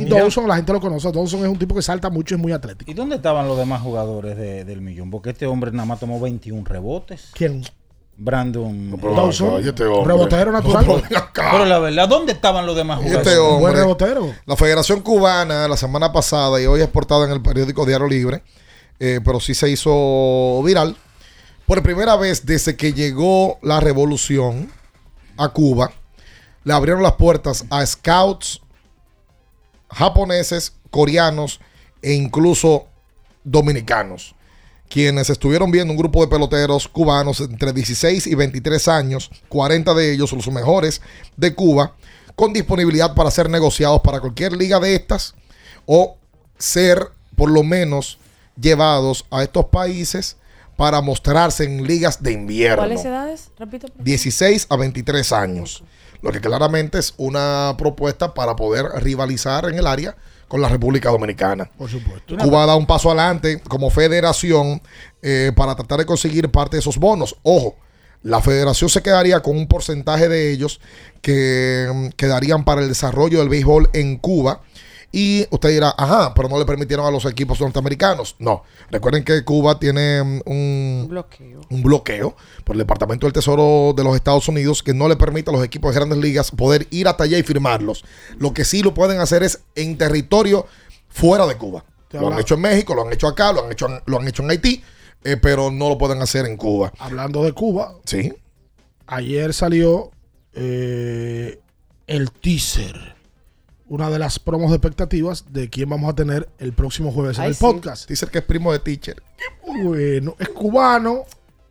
Y. Dawson, la gente lo conoce. Dawson es un tipo que salta mucho y es muy atlético. ¿Y dónde estaban los demás jugadores de- del millón? Porque este hombre nada más tomó 21 rebotes. ¿Quién? Brandon pero Dawson, este rebotero natural. No, *laughs* pero la verdad, ¿dónde estaban los demás Y jugadores? este Buen hombre, rebotero. la Federación Cubana la semana pasada y hoy es portada en el periódico Diario Libre, eh, pero sí se hizo viral. Por primera vez desde que llegó la revolución a Cuba, le abrieron las puertas a scouts japoneses, coreanos e incluso dominicanos, quienes estuvieron viendo un grupo de peloteros cubanos entre 16 y 23 años, 40 de ellos los mejores de Cuba, con disponibilidad para ser negociados para cualquier liga de estas o ser por lo menos llevados a estos países para mostrarse en ligas de invierno. ¿Cuáles edades? Repito. por favor. 16 a 23 años. Lo que claramente es una propuesta para poder rivalizar en el área con la República Dominicana. Por supuesto. Cuba da un paso adelante como federación eh, para tratar de conseguir parte de esos bonos. Ojo, la federación se quedaría con un porcentaje de ellos que mm, quedarían para el desarrollo del béisbol en Cuba. Y usted dirá, ajá, pero no le permitieron a los equipos norteamericanos. No, recuerden que Cuba tiene mm, un, Bloqueo. un bloqueo por el Departamento del Tesoro de los Estados Unidos que no le permite a los equipos de grandes ligas poder ir hasta allá y firmarlos. Lo que sí lo pueden hacer es en territorio fuera de Cuba. Lo han hecho en México, lo han hecho acá, lo han hecho en, lo han hecho en Haití, eh, pero no lo pueden hacer en Cuba. Hablando de Cuba, Sí. ayer salió eh, el teaser. Una de las promos de expectativas de quién vamos a tener el próximo jueves en Ay, el sí. podcast. Dice que es primo de teacher. Bueno, es cubano,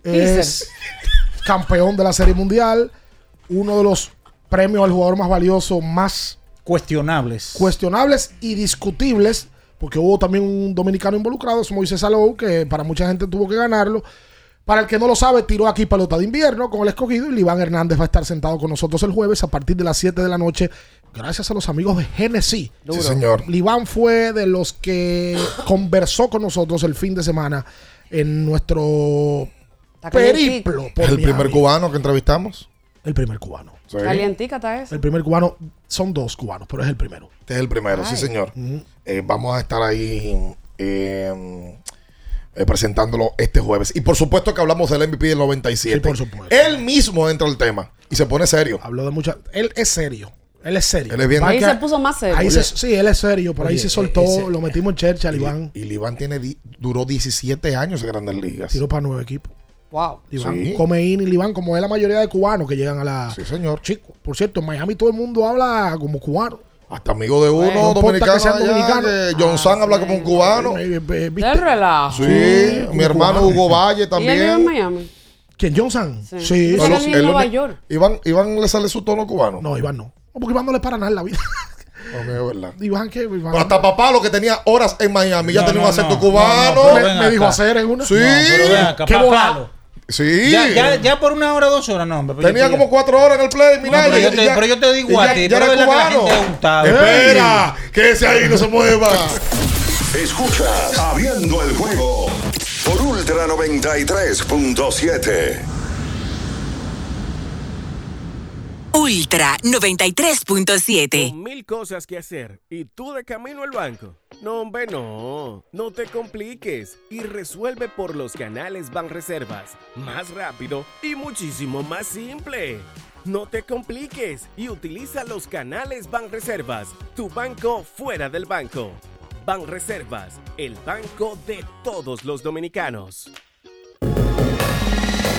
Teaser. es campeón de la Serie Mundial, uno de los premios al jugador más valioso, más Cuestionables. cuestionables y discutibles, porque hubo también un dominicano involucrado, es Moisés Salou, que para mucha gente tuvo que ganarlo. Para el que no lo sabe, tiró aquí pelota de invierno con el escogido y Liván Hernández va a estar sentado con nosotros el jueves a partir de las 7 de la noche, gracias a los amigos de Genesis. Sí, señor. Liván fue de los que conversó con nosotros el fin de semana en nuestro periplo. por Es el Miami. primer cubano que entrevistamos. El primer cubano. Sí. Calientica está eso. El primer cubano, son dos cubanos, pero es el primero. Este es el primero, sí, señor. Eh, vamos a estar ahí eh, eh, presentándolo este jueves. Y por supuesto que hablamos del MVP del 97. Sí, por supuesto. Él mismo entra al tema y se pone serio. Habló de muchas. Él es serio. Él es serio. Él es bien- Ahí que- se puso más serio. Ahí se- sí, él es serio. Por ahí se soltó. ese- lo metimos en Churchill, Iván. Y Iván tiene duró 17 años en Grandes Ligas. Tiró para nueve equipos. Wow. Iván Sí. come in y Iván, como es la mayoría de cubanos que llegan a la. Sí, señor. Chico, por cierto, en Miami todo el mundo habla como cubano. Hasta amigo de uno, No importa dominicano. allá, dominicanos. que John San habla como un cubano. Eh, eh, ¿viste? Del relajo. Sí, mi hermano cubano. Hugo Valle ¿Y él vive en también. Miami? ¿Quién? John San. Sí. Sí. Él vive en Nueva York. Iván, Iván le sale su tono cubano. No, Iván no. Porque Iván no le para nada en la vida. Es verdad. Iván, ¿qué? Iván. Pero hasta papá, lo que tenía horas en Miami, ya No, tenía no, un acento no. cubano. No, no, pero me, dijo hacer en una. Sí. No, pero ven acá, Qué pa' bobado. palo. Sí. Ya, ya, ya por una hora, dos horas, no, hombre. pero Tenía como cuatro horas en el play, mira. pero yo te- pero yo te digo a ya- ti, ya pero era es verdad que la cubano. gente. Espera, que ese ahí no se mueva. Escuchas Abriendo el juego por Ultra 93.7. Ultra 93.7. Con mil cosas que hacer y tú de camino al banco. No, hombre, no. No te compliques y resuelve por los canales Banreservas. Más rápido y muchísimo más simple. No te compliques y utiliza los canales Banreservas, tu banco fuera del banco. Banreservas, el banco de todos los dominicanos.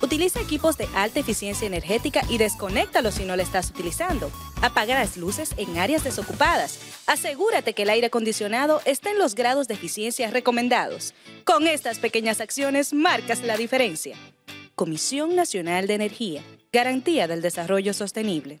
Utiliza equipos de alta eficiencia energética y desconéctalos si no lo estás utilizando. Apaga las luces en áreas desocupadas. Asegúrate que el aire acondicionado esté en los grados de eficiencia recomendados. Con estas pequeñas acciones marcas la diferencia. Comisión Nacional de Energía. Garantía del Desarrollo Sostenible.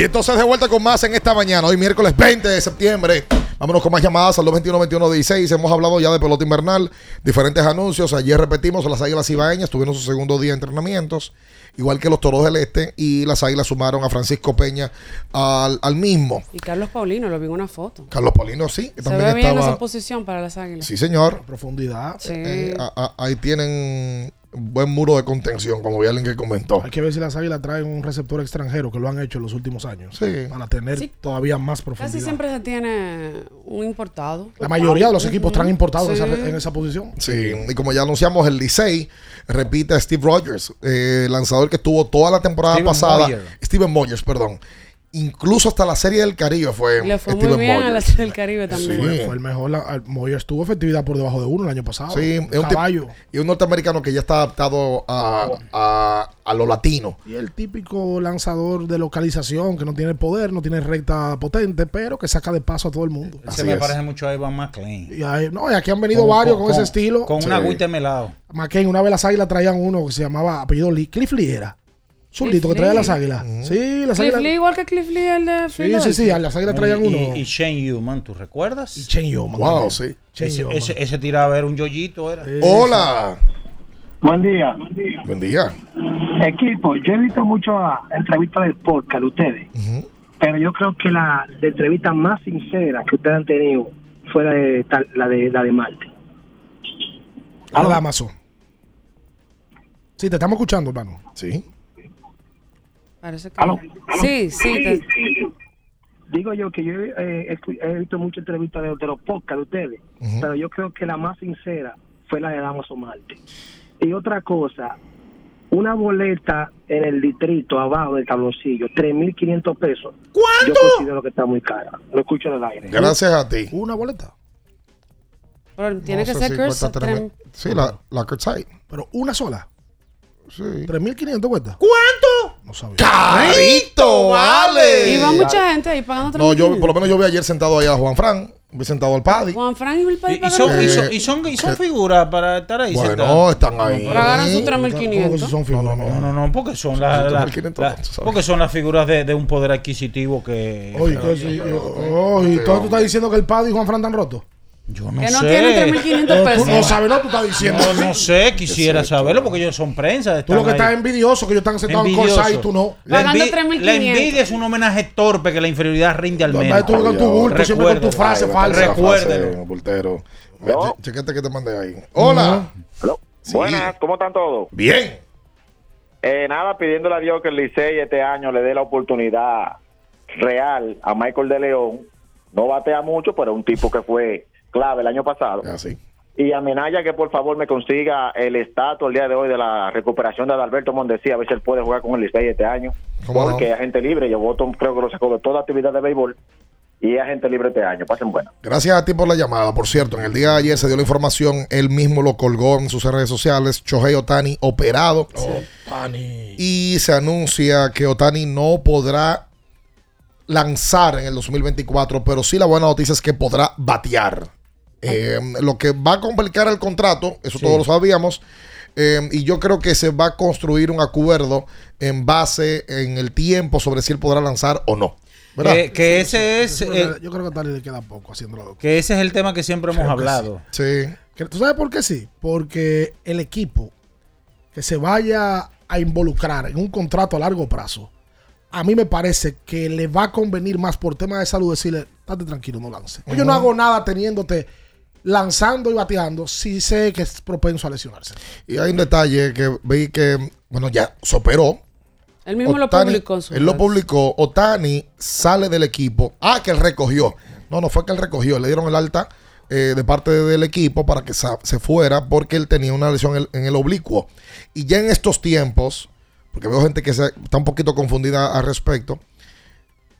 Y entonces de vuelta con más en esta mañana, hoy miércoles 20 de septiembre. Vámonos con más llamadas al 221-2116. Hemos hablado ya de pelota invernal, diferentes anuncios. Ayer repetimos las Águilas Ibaeñas, tuvieron su segundo día de entrenamientos, igual que los Toros del Este, y las Águilas sumaron a Francisco Peña al, al mismo. Y Carlos Paulino, lo vi en una foto. Carlos Paulino, sí, que Se también ve bien estaba. esa posición para las águilas. Sí, señor. Profundidad. Sí. Eh, a- a- ahí tienen buen muro de contención, como vi alguien que comentó. Hay que ver si las águilas traen un receptor extranjero, que lo han hecho en los últimos años. Sí. Para tener Sí. todavía más profundidad. Casi siempre se tiene un importado. La mayoría de los equipos traen importados en esa- en esa posición. Sí, y como ya anunciamos, el Licey repite a Steve Rogers, eh, lanzador que estuvo toda la temporada Steven pasada. Moyer. Steven Moyers, perdón. Incluso hasta la Serie del Caribe fue Le fue Steven muy bien a la. Serie del Caribe también. Sí. Fue, el mejor. la- Moyers tuvo efectividad por debajo de uno el año pasado. Sí, Un es un, caballo. y un norteamericano que ya está adaptado a, a, a lo latino. Y el típico lanzador de localización que no tiene poder, no tiene recta potente, pero que saca de paso a todo el mundo. Se me parece mucho a Ivan McLean. Y, ahí- no, y aquí han venido varios con, ese estilo. Con un agüite melado. McCain, una vez las águilas traían uno que se llamaba apellido Lee. Cliff Lee era. Zurdito que Cliff traía Lee. las águilas. Sí, las Cliff águilas. Lee, igual que Cliff Lee, el de Sí, sí, sí, a las águilas traían y, uno. Y, y Shane Human, ¿tú recuerdas? Y Shane Human. Wow, también. sí. Shane Ese, Human. ese, ese tiraba era un yoyito, era. Hola. Buen día. Buen día. Equipo, yo he visto muchas entrevistas del podcast de ustedes, pero yo creo que la de entrevista más sincera que ustedes han tenido fue la de, tal- la de, la de Marte. A la Amazon. Sí, te estamos escuchando, hermano. Sí. Parece que. ¿Aló? Sí, sí. te- Digo yo que yo eh, he, visto muchas entrevistas de, de los podcasts de ustedes, Ujú. pero yo creo que la más sincera fue la de Damaso Marte. Y otra cosa, una boleta en el distrito abajo del tabloncillo, 3.500 pesos. ¿Cuánto? Yo considero que está muy cara. Lo escucho en el aire. Gracias a ti. Una boleta. Pero tiene No que ser si Curse cuesta tres mil- Sí, la, la Curtside. Pero una sola. Sí. 3.500 cuesta. ¿Cuánto? No sabía. ¡Carito, vale! Y va mucha gente ahí pagando No, yo 3.500. por lo menos yo vi ayer sentado ahí a Juan Fran, vi sentado al Paddy. Juan Frank y el país Y, y son, y son, Eh, y son, y son que- figuras para estar ahí Bueno, sentados. están ahí. Pagaron sus ¿Cómo que 3.500. son figuras? No, no, no, porque son las, las- 3.500, las- tú sabes. porque son las figuras de, de un poder adquisitivo que Oye, que sí, tú estás diciendo que el Paddy y Juan Fran están rotos. Yo no Que no sé. tienen 3.500 Eh, pesos. Tú no sabes, no, tú estás diciendo. No, no sé, quisiera saberlo porque ellos son prensa. Tú lo que estás envidioso que ellos están sentados en. Corsay y tú no. La, envi- 3.500. la envidia es un homenaje torpe que la inferioridad rinde al menos. tú con tu bulto, siempre con tu frase Ay, falsa. Recuérdelo. Chequete que te mandé ahí. Hola. Sí. Buenas, ¿cómo están todos? Bien. Eh, nada, pidiéndole a Dios que el Licey este año le dé la oportunidad real a Michael de León. No batea mucho, pero es un tipo que fue clave el año pasado. Así. Y a Minaya que por favor me consiga el estatus el día de hoy de la recuperación de Adalberto Mondesí, a ver si él puede jugar con el Licey este año. ¿Cómo no? Porque es agente libre, yo voto, creo que lo sacó de toda actividad de béisbol y es agente libre este año. Pasen buenas. Gracias a ti por la llamada. Por cierto, en el día de ayer se dio la información, él mismo lo colgó en sus redes sociales, Shohei Otani operado. Y se anuncia que Otani no podrá lanzar en el 2024, pero sí la buena noticia es que podrá batear. Eh, lo que va a complicar el contrato, eso todos lo sabíamos, eh, y yo creo que se va a construir un acuerdo en base en el tiempo sobre si él podrá lanzar o no. ¿verdad? Que, ese es Yo creo que- yo creo que a Tali le queda poco haciéndolo. que ese es el tema que siempre hemos Creo que hablado. Sí. Que- ¿Tú sabes por qué sí? Porque el equipo que se vaya a involucrar en un contrato a largo plazo, a mí me parece que le va a convenir más por tema de salud decirle, estate tranquilo, no lance. Yo no hago nada teniéndote lanzando y bateando si sé que es propenso a lesionarse. Y hay un detalle que vi que, bueno, ya se operó. Él mismo lo publicó en su Él lo publicó. Otani sale del equipo. Ah, que él recogió. No, no fue que él recogió. Le dieron el alta eh, de parte del equipo para que se fuera porque él tenía una lesión en el, en el oblicuo. Y ya en estos tiempos, porque veo gente que se- está un poquito confundida al respecto.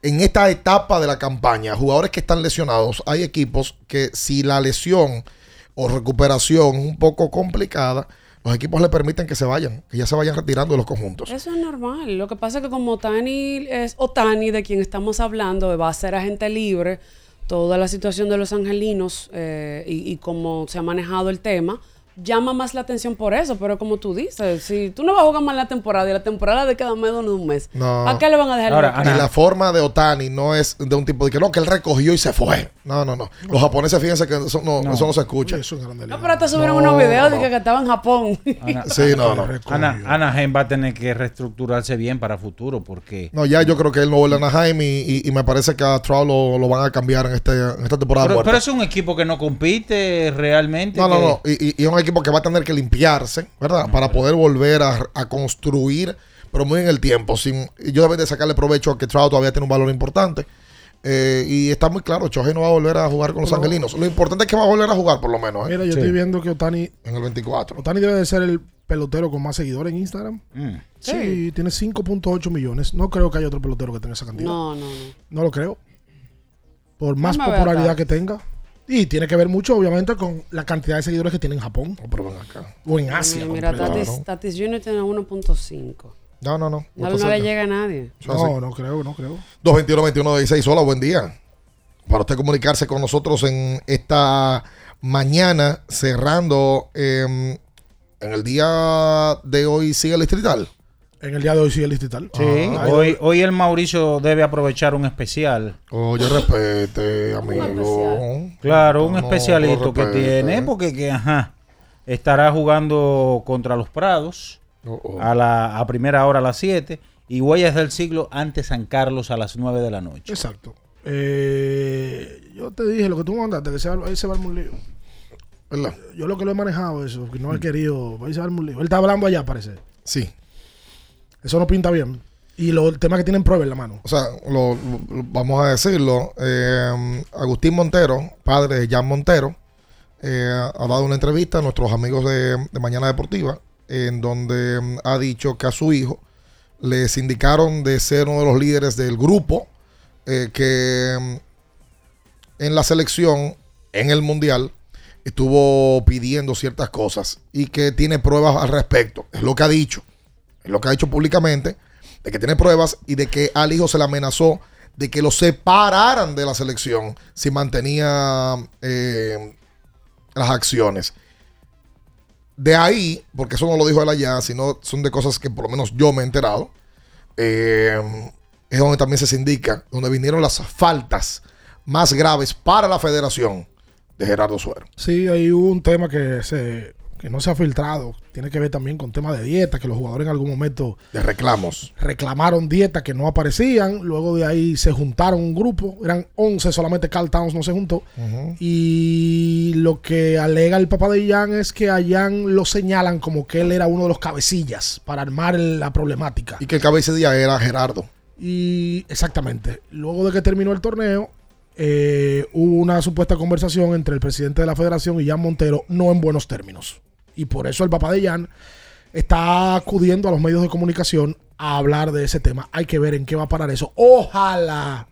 En esta etapa de la campaña, jugadores que están lesionados, hay equipos que si la lesión o recuperación es un poco complicada, los equipos le permiten que se vayan, que ya se vayan retirando de los conjuntos. Eso es normal. Lo que pasa es que como Otani es Otani, de quien estamos hablando, va a ser agente libre, toda la situación de los angelinos eh, y, y cómo se ha manejado el tema, llama más la atención por eso, pero como tú dices, si tú no vas a jugar más la temporada y la temporada de queda menos de un mes, No. ¿a qué le van a dejar? el y la forma de Otani no es de un tipo de que no, que él recogió y se fue. No, no, no. Los japoneses, fíjense que eso no, eso no se escucha. No, pero te subieron No, unos videos de que, que estaba en Japón. Sí, no, no. Ana, Anaheim va a tener que reestructurarse bien para futuro porque No, ya yo creo que él no vuelve a Anaheim y, y- y me parece que a Trout lo, lo van a cambiar en, este, en esta temporada pero, es un equipo que no compite realmente. No, no, que- no. Y, y- y es un equipo que va a tener que limpiarse, ¿verdad? Para poder volver a, a construir, pero muy en el tiempo. Sin, y yo deben de sacarle provecho a que Trout todavía tiene un valor importante. Eh, y está muy claro, Choje no va a volver a jugar con los No. angelinos. Lo importante es que va a volver a jugar, por lo menos. ¿eh? Mira, yo estoy viendo que Otani. En el 24. Otani debe de ser el pelotero con más seguidores en Instagram. Mm. Sí, Sí. tiene 5.8 millones. No creo que haya otro pelotero que tenga esa cantidad. No, no, no. No lo creo. Por más popularidad que tenga. Y tiene que ver mucho, obviamente, con la cantidad de seguidores que tiene en Japón. O en Asia. Mira. Tatis, Tatis Jr. tiene 1.5. No, no, no. No, no le llega a nadie. No, no creo, no creo. 221-21-16. Hola, buen día. Para usted comunicarse con nosotros en esta mañana, cerrando eh, en el día de hoy, sigue el distrital. En el día de hoy sigue el distrital. Sí, Ah, hoy, hoy el Mauricio debe aprovechar un especial. Oye, respete, amigo. Claro, un No, especialito que tiene, porque que, ajá, estará jugando contra los Prados a la a primera hora a las 7 y Huellas del Siglo ante San Carlos a las 9 de la noche. Exacto. Eh, yo te dije lo que tú mandaste, que se va, ahí se va un lío. ¿Verdad? Yo lo que lo he manejado eso, que no he querido, ahí se va un lío. Él está hablando allá, parece. Sí. Eso no pinta bien. Y lo, el tema que tienen prueba en la mano. O sea, lo- vamos a decirlo. eh, Agustín Montero, padre de Jan Montero, eh, ha dado una entrevista a nuestros amigos de, de Mañana Deportiva, en donde mm, ha dicho que a su hijo les indicaron de ser uno de los líderes del grupo, eh, que mm, en la selección, en el Mundial, estuvo pidiendo ciertas cosas y que tiene pruebas al respecto. Es lo que ha dicho. Lo que ha dicho públicamente, de que tiene pruebas y de que al hijo se le amenazó de que lo separaran de la selección si mantenía eh, las acciones. De ahí, porque eso no lo dijo él allá, sino son de cosas que por lo menos yo me he enterado, eh, es donde también se indica, donde vinieron las faltas más graves para la federación de Gerardo Suero. Sí, hay un tema que se que no se ha filtrado. Tiene que ver también con temas de dieta, que los jugadores en algún momento De reclamos. reclamaron dieta que no aparecían. Luego de ahí se juntaron un grupo. Eran 11, solamente Carl Towns no se juntó. Y lo que alega el papá de Jan es que a Jan lo señalan como que él era uno de los cabecillas para armar la problemática. Y que el día era Gerardo. Y exactamente. Luego de que terminó el torneo, eh, hubo una supuesta conversación entre el presidente de la federación y Jan Montero, no en buenos términos. Y por eso el papá de Jan está acudiendo a los medios de comunicación a hablar de ese tema. Hay que ver en qué va a parar eso. Ojalá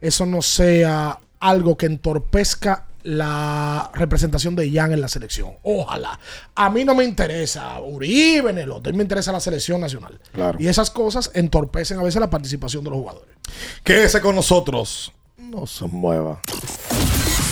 eso no sea algo que entorpezca la representación de Jan en la selección. Ojalá. A mí no me interesa Uribe en el otro, a mí me interesa la selección nacional. Claro. Y esas cosas entorpecen a veces la participación de los jugadores. Quédese con nosotros. No se mueva.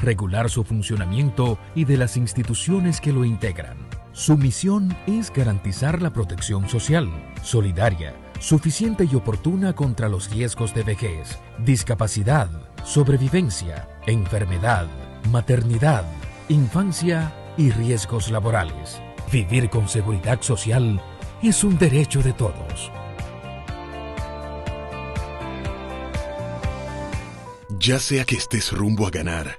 regular su funcionamiento y de las instituciones que lo integran. Su misión es garantizar la protección social, solidaria, suficiente y oportuna contra los riesgos de vejez, discapacidad, sobrevivencia, enfermedad, maternidad, infancia y riesgos laborales. Vivir con seguridad social es un derecho de todos. Ya sea que estés rumbo a ganar,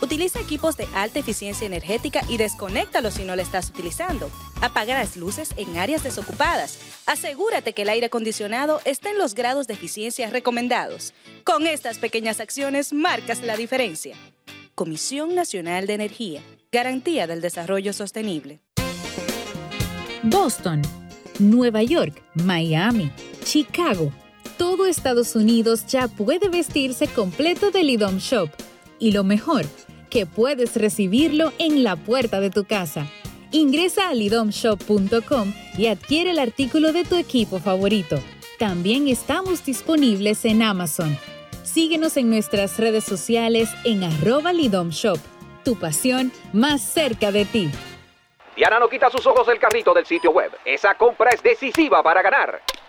Utiliza equipos de alta eficiencia energética y desconéctalos si no lo estás utilizando. Apaga las luces en áreas desocupadas. Asegúrate que el aire acondicionado esté en los grados de eficiencia recomendados. Con estas pequeñas acciones marcas la diferencia. Comisión Nacional de Energía. Garantía del Desarrollo Sostenible. Boston, Nueva York, Miami, Chicago. Todo Estados Unidos ya puede vestirse completo del IDOM Shop. Y lo mejor, que puedes recibirlo en la puerta de tu casa. Ingresa a lidomshop.com y adquiere el artículo de tu equipo favorito. También estamos disponibles en Amazon. Síguenos en nuestras redes sociales en arroba lidomshop. Tu pasión más cerca de ti. Diana no quita sus ojos del carrito del sitio web. Esa compra es decisiva para ganar.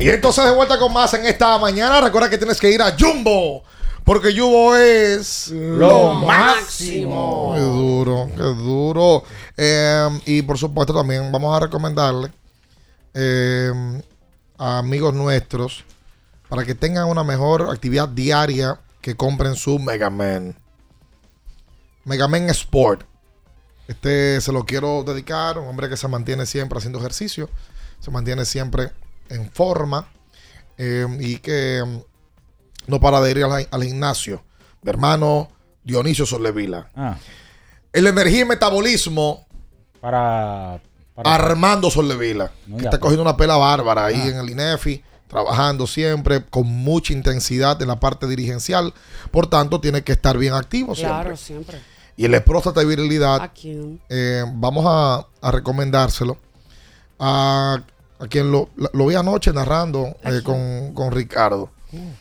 Y entonces de vuelta con más en esta mañana. Recuerda que tienes que ir a Jumbo. Porque Jumbo es Lo máximo. Qué duro, qué duro. Eh, y por supuesto también vamos a recomendarle eh, a amigos nuestros para que tengan una mejor actividad diaria que compren su Mega Man. Mega Man Sport. Este se lo quiero dedicar, un hombre que se mantiene siempre haciendo ejercicio, se mantiene siempre en forma eh, y que mm, no para de ir al, al gimnasio. Mi hermano Dionisio Sollevila. Ah, El energía y metabolismo para, para- Armando Sollevila. No, que está pues. cogiendo una pela bárbara ahí Ah. en el INEFI, trabajando siempre con mucha intensidad en la parte dirigencial. Por tanto, tiene que estar bien activo Claro, siempre. siempre. Y el de próstata y virilidad, ¿A quién? eh, vamos a, a recomendárselo a, a quien lo, lo vi anoche narrando eh, con, con Ricardo.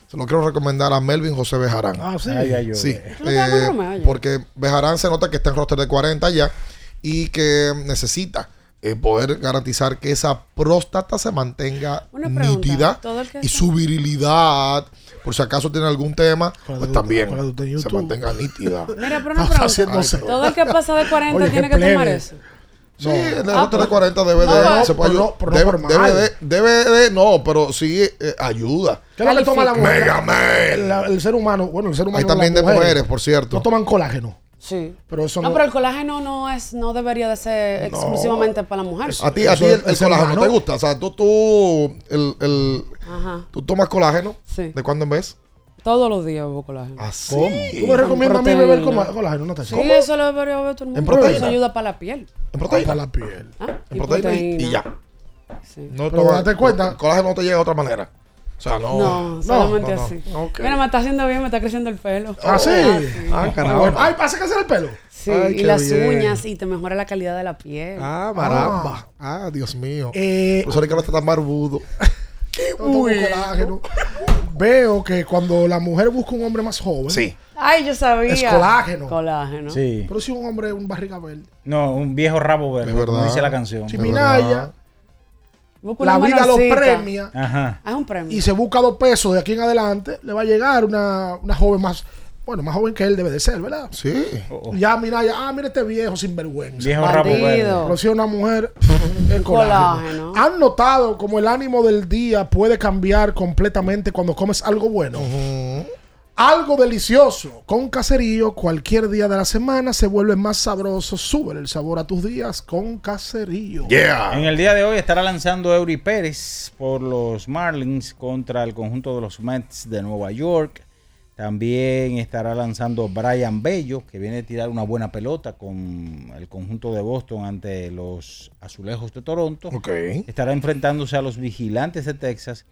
Se lo quiero recomendar a Melvin José Bejarán. Ah, sí. Ay, ay, ay. Sí, ¿Tú no te vas con eh, porque Bejarán se nota que está en roster de 40 ya y que necesita eh, poder garantizar que esa próstata se mantenga pregunta, nítida y está- su virilidad, por si acaso tiene algún tema, pues también de se mantenga nítida. Mira, pero *laughs* una pregunta. haciéndose. Todo el que pasa de 40 Oye, tiene que tomar plebe. eso. Sí, el Ah, de pues- 40 debe No, de, no, se puede ayudar. no- pero no debe, debe de, debe de- no, pero sí eh, ayuda. ¿Qué es lo que toma la mujer? Mega Man. La- el ser humano, bueno, el ser humano. Hay también de mujeres, por cierto. No toman colágeno. Sí. Pero eso No, no. pero el colágeno no es, no debería de ser exclusivamente para la mujer. A ti, a ti el, colágeno humano. te gusta. O sea, tú, tú, el, el- Ajá. tú tomas colágeno. Sí. ¿De cuándo en vez? Todos los días bebo colágeno. Así. ¿Tú me recomiendas a mí beber coma- colágeno? No te Sí, eso lo debería beber todo el mundo. ¿En proteína? Eso ayuda para la piel. En proteína. Para la piel. ¿ah? En proteína y, y ya. No Pero date cuenta- El colágeno no te llega de otra manera. O sea, no. No, solamente no, no. así. Ok. Mira, me está haciendo bien, me está creciendo el pelo. Ah, sí. Ah, caramba. Bueno, Ay, pasa que hacer el pelo. Sí, Ay, y qué las bien. uñas y te mejora la calidad de la piel. Ah, maramba. Ah, Dios mío. Eh, Por eso Ricardo está tan barbudo. *laughs* no tomo colágeno. *laughs* Veo que cuando la mujer busca un hombre más joven, Sí. Ay, yo sabía. es colágeno. Colágeno. Sí. Pero si un hombre, un barriga verde. No, un viejo rabo verde, Es verdad. como dice la canción. Si Minaya, Busca la vida lo premia Ajá. Ah, es un premio. y se busca dos pesos de aquí en adelante, le va a llegar una, una joven más, bueno, más joven que él debe de ser, ¿verdad? Sí. Oh, oh. Ya, ah, mira este viejo sinvergüenza. Viejo rabo Bandido. verde. Pero si es una mujer, *laughs* colágeno. Colágeno. ¿Han notado cómo el ánimo del día puede cambiar completamente cuando comes algo bueno? Algo delicioso. Con caserío, cualquier día de la semana se vuelve más sabroso. Sube el sabor a tus días con caserío. Yeah. En el día de hoy estará lanzando Eury Pérez por los Marlins contra el conjunto de los Mets de Nueva York. También estará lanzando Brian Bello, que viene a tirar una buena pelota con el conjunto de Boston ante los Azulejos de Toronto. Estará enfrentándose a los Vigilantes de Texas,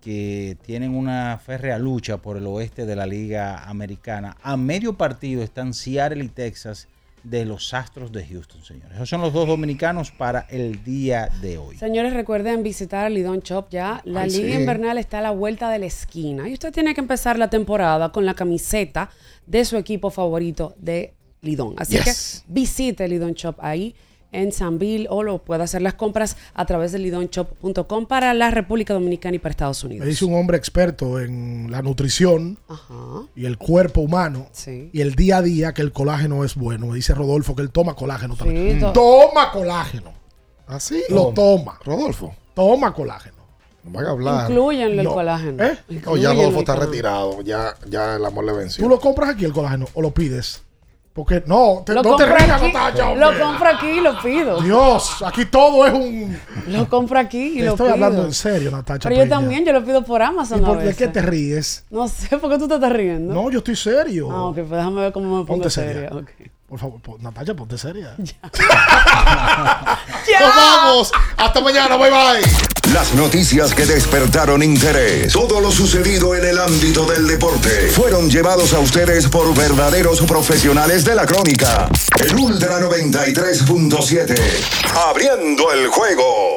que tienen una férrea lucha por el oeste de la Liga Americana. A medio partido están Seattle y Texas de los Astros de Houston, señores. Esos son los dos dominicanos para el día de hoy. Señores, recuerden visitar Lidón Shop ya. La Ay, liga sí. invernal está a la vuelta de la esquina. Y usted tiene que empezar la temporada con la camiseta de su equipo favorito de Lidón. Así Yes. que visite Lidón Shop ahí en Sanville o lo puede hacer las compras a través de lidonshop.com para la República Dominicana y para Estados Me Unidos. dice un hombre experto en la nutrición Ajá. y el cuerpo humano Sí. y el día a día que el colágeno es bueno. Me dice Rodolfo que él toma colágeno también. Sí, to- Toma colágeno. Así. Lo toma. Rodolfo. Toma colágeno. No van a hablar. Incluyenle el No. colágeno. ¿Eh? No, ya Rodolfo el está colágeno. retirado. Ya, ya el amor le venció. ¿Tú lo compras aquí el colágeno o lo pides? Porque no, te- Lo no te rías, aquí, Natacha, Lo compro aquí y lo pido. Dios, aquí todo es un. Lo compro aquí y Te lo estoy pido. hablando en serio, Natacha. Pero yo también, yo lo pido por ¿Y Amazon a por qué te ríes? No sé, ¿por qué tú te estás riendo? No, yo estoy serio. Ah, ok, pues déjame ver cómo me pongo Ponte seria. seria. Por favor, po- Natacha, ponte seria. *laughs* *laughs* ¡Nos vamos! ¡Hasta mañana! ¡Bye, bye! Las noticias que despertaron interés, todo lo sucedido en el ámbito del deporte, fueron llevados a ustedes por verdaderos profesionales de la crónica. El Ultra 93.7, abriendo el juego.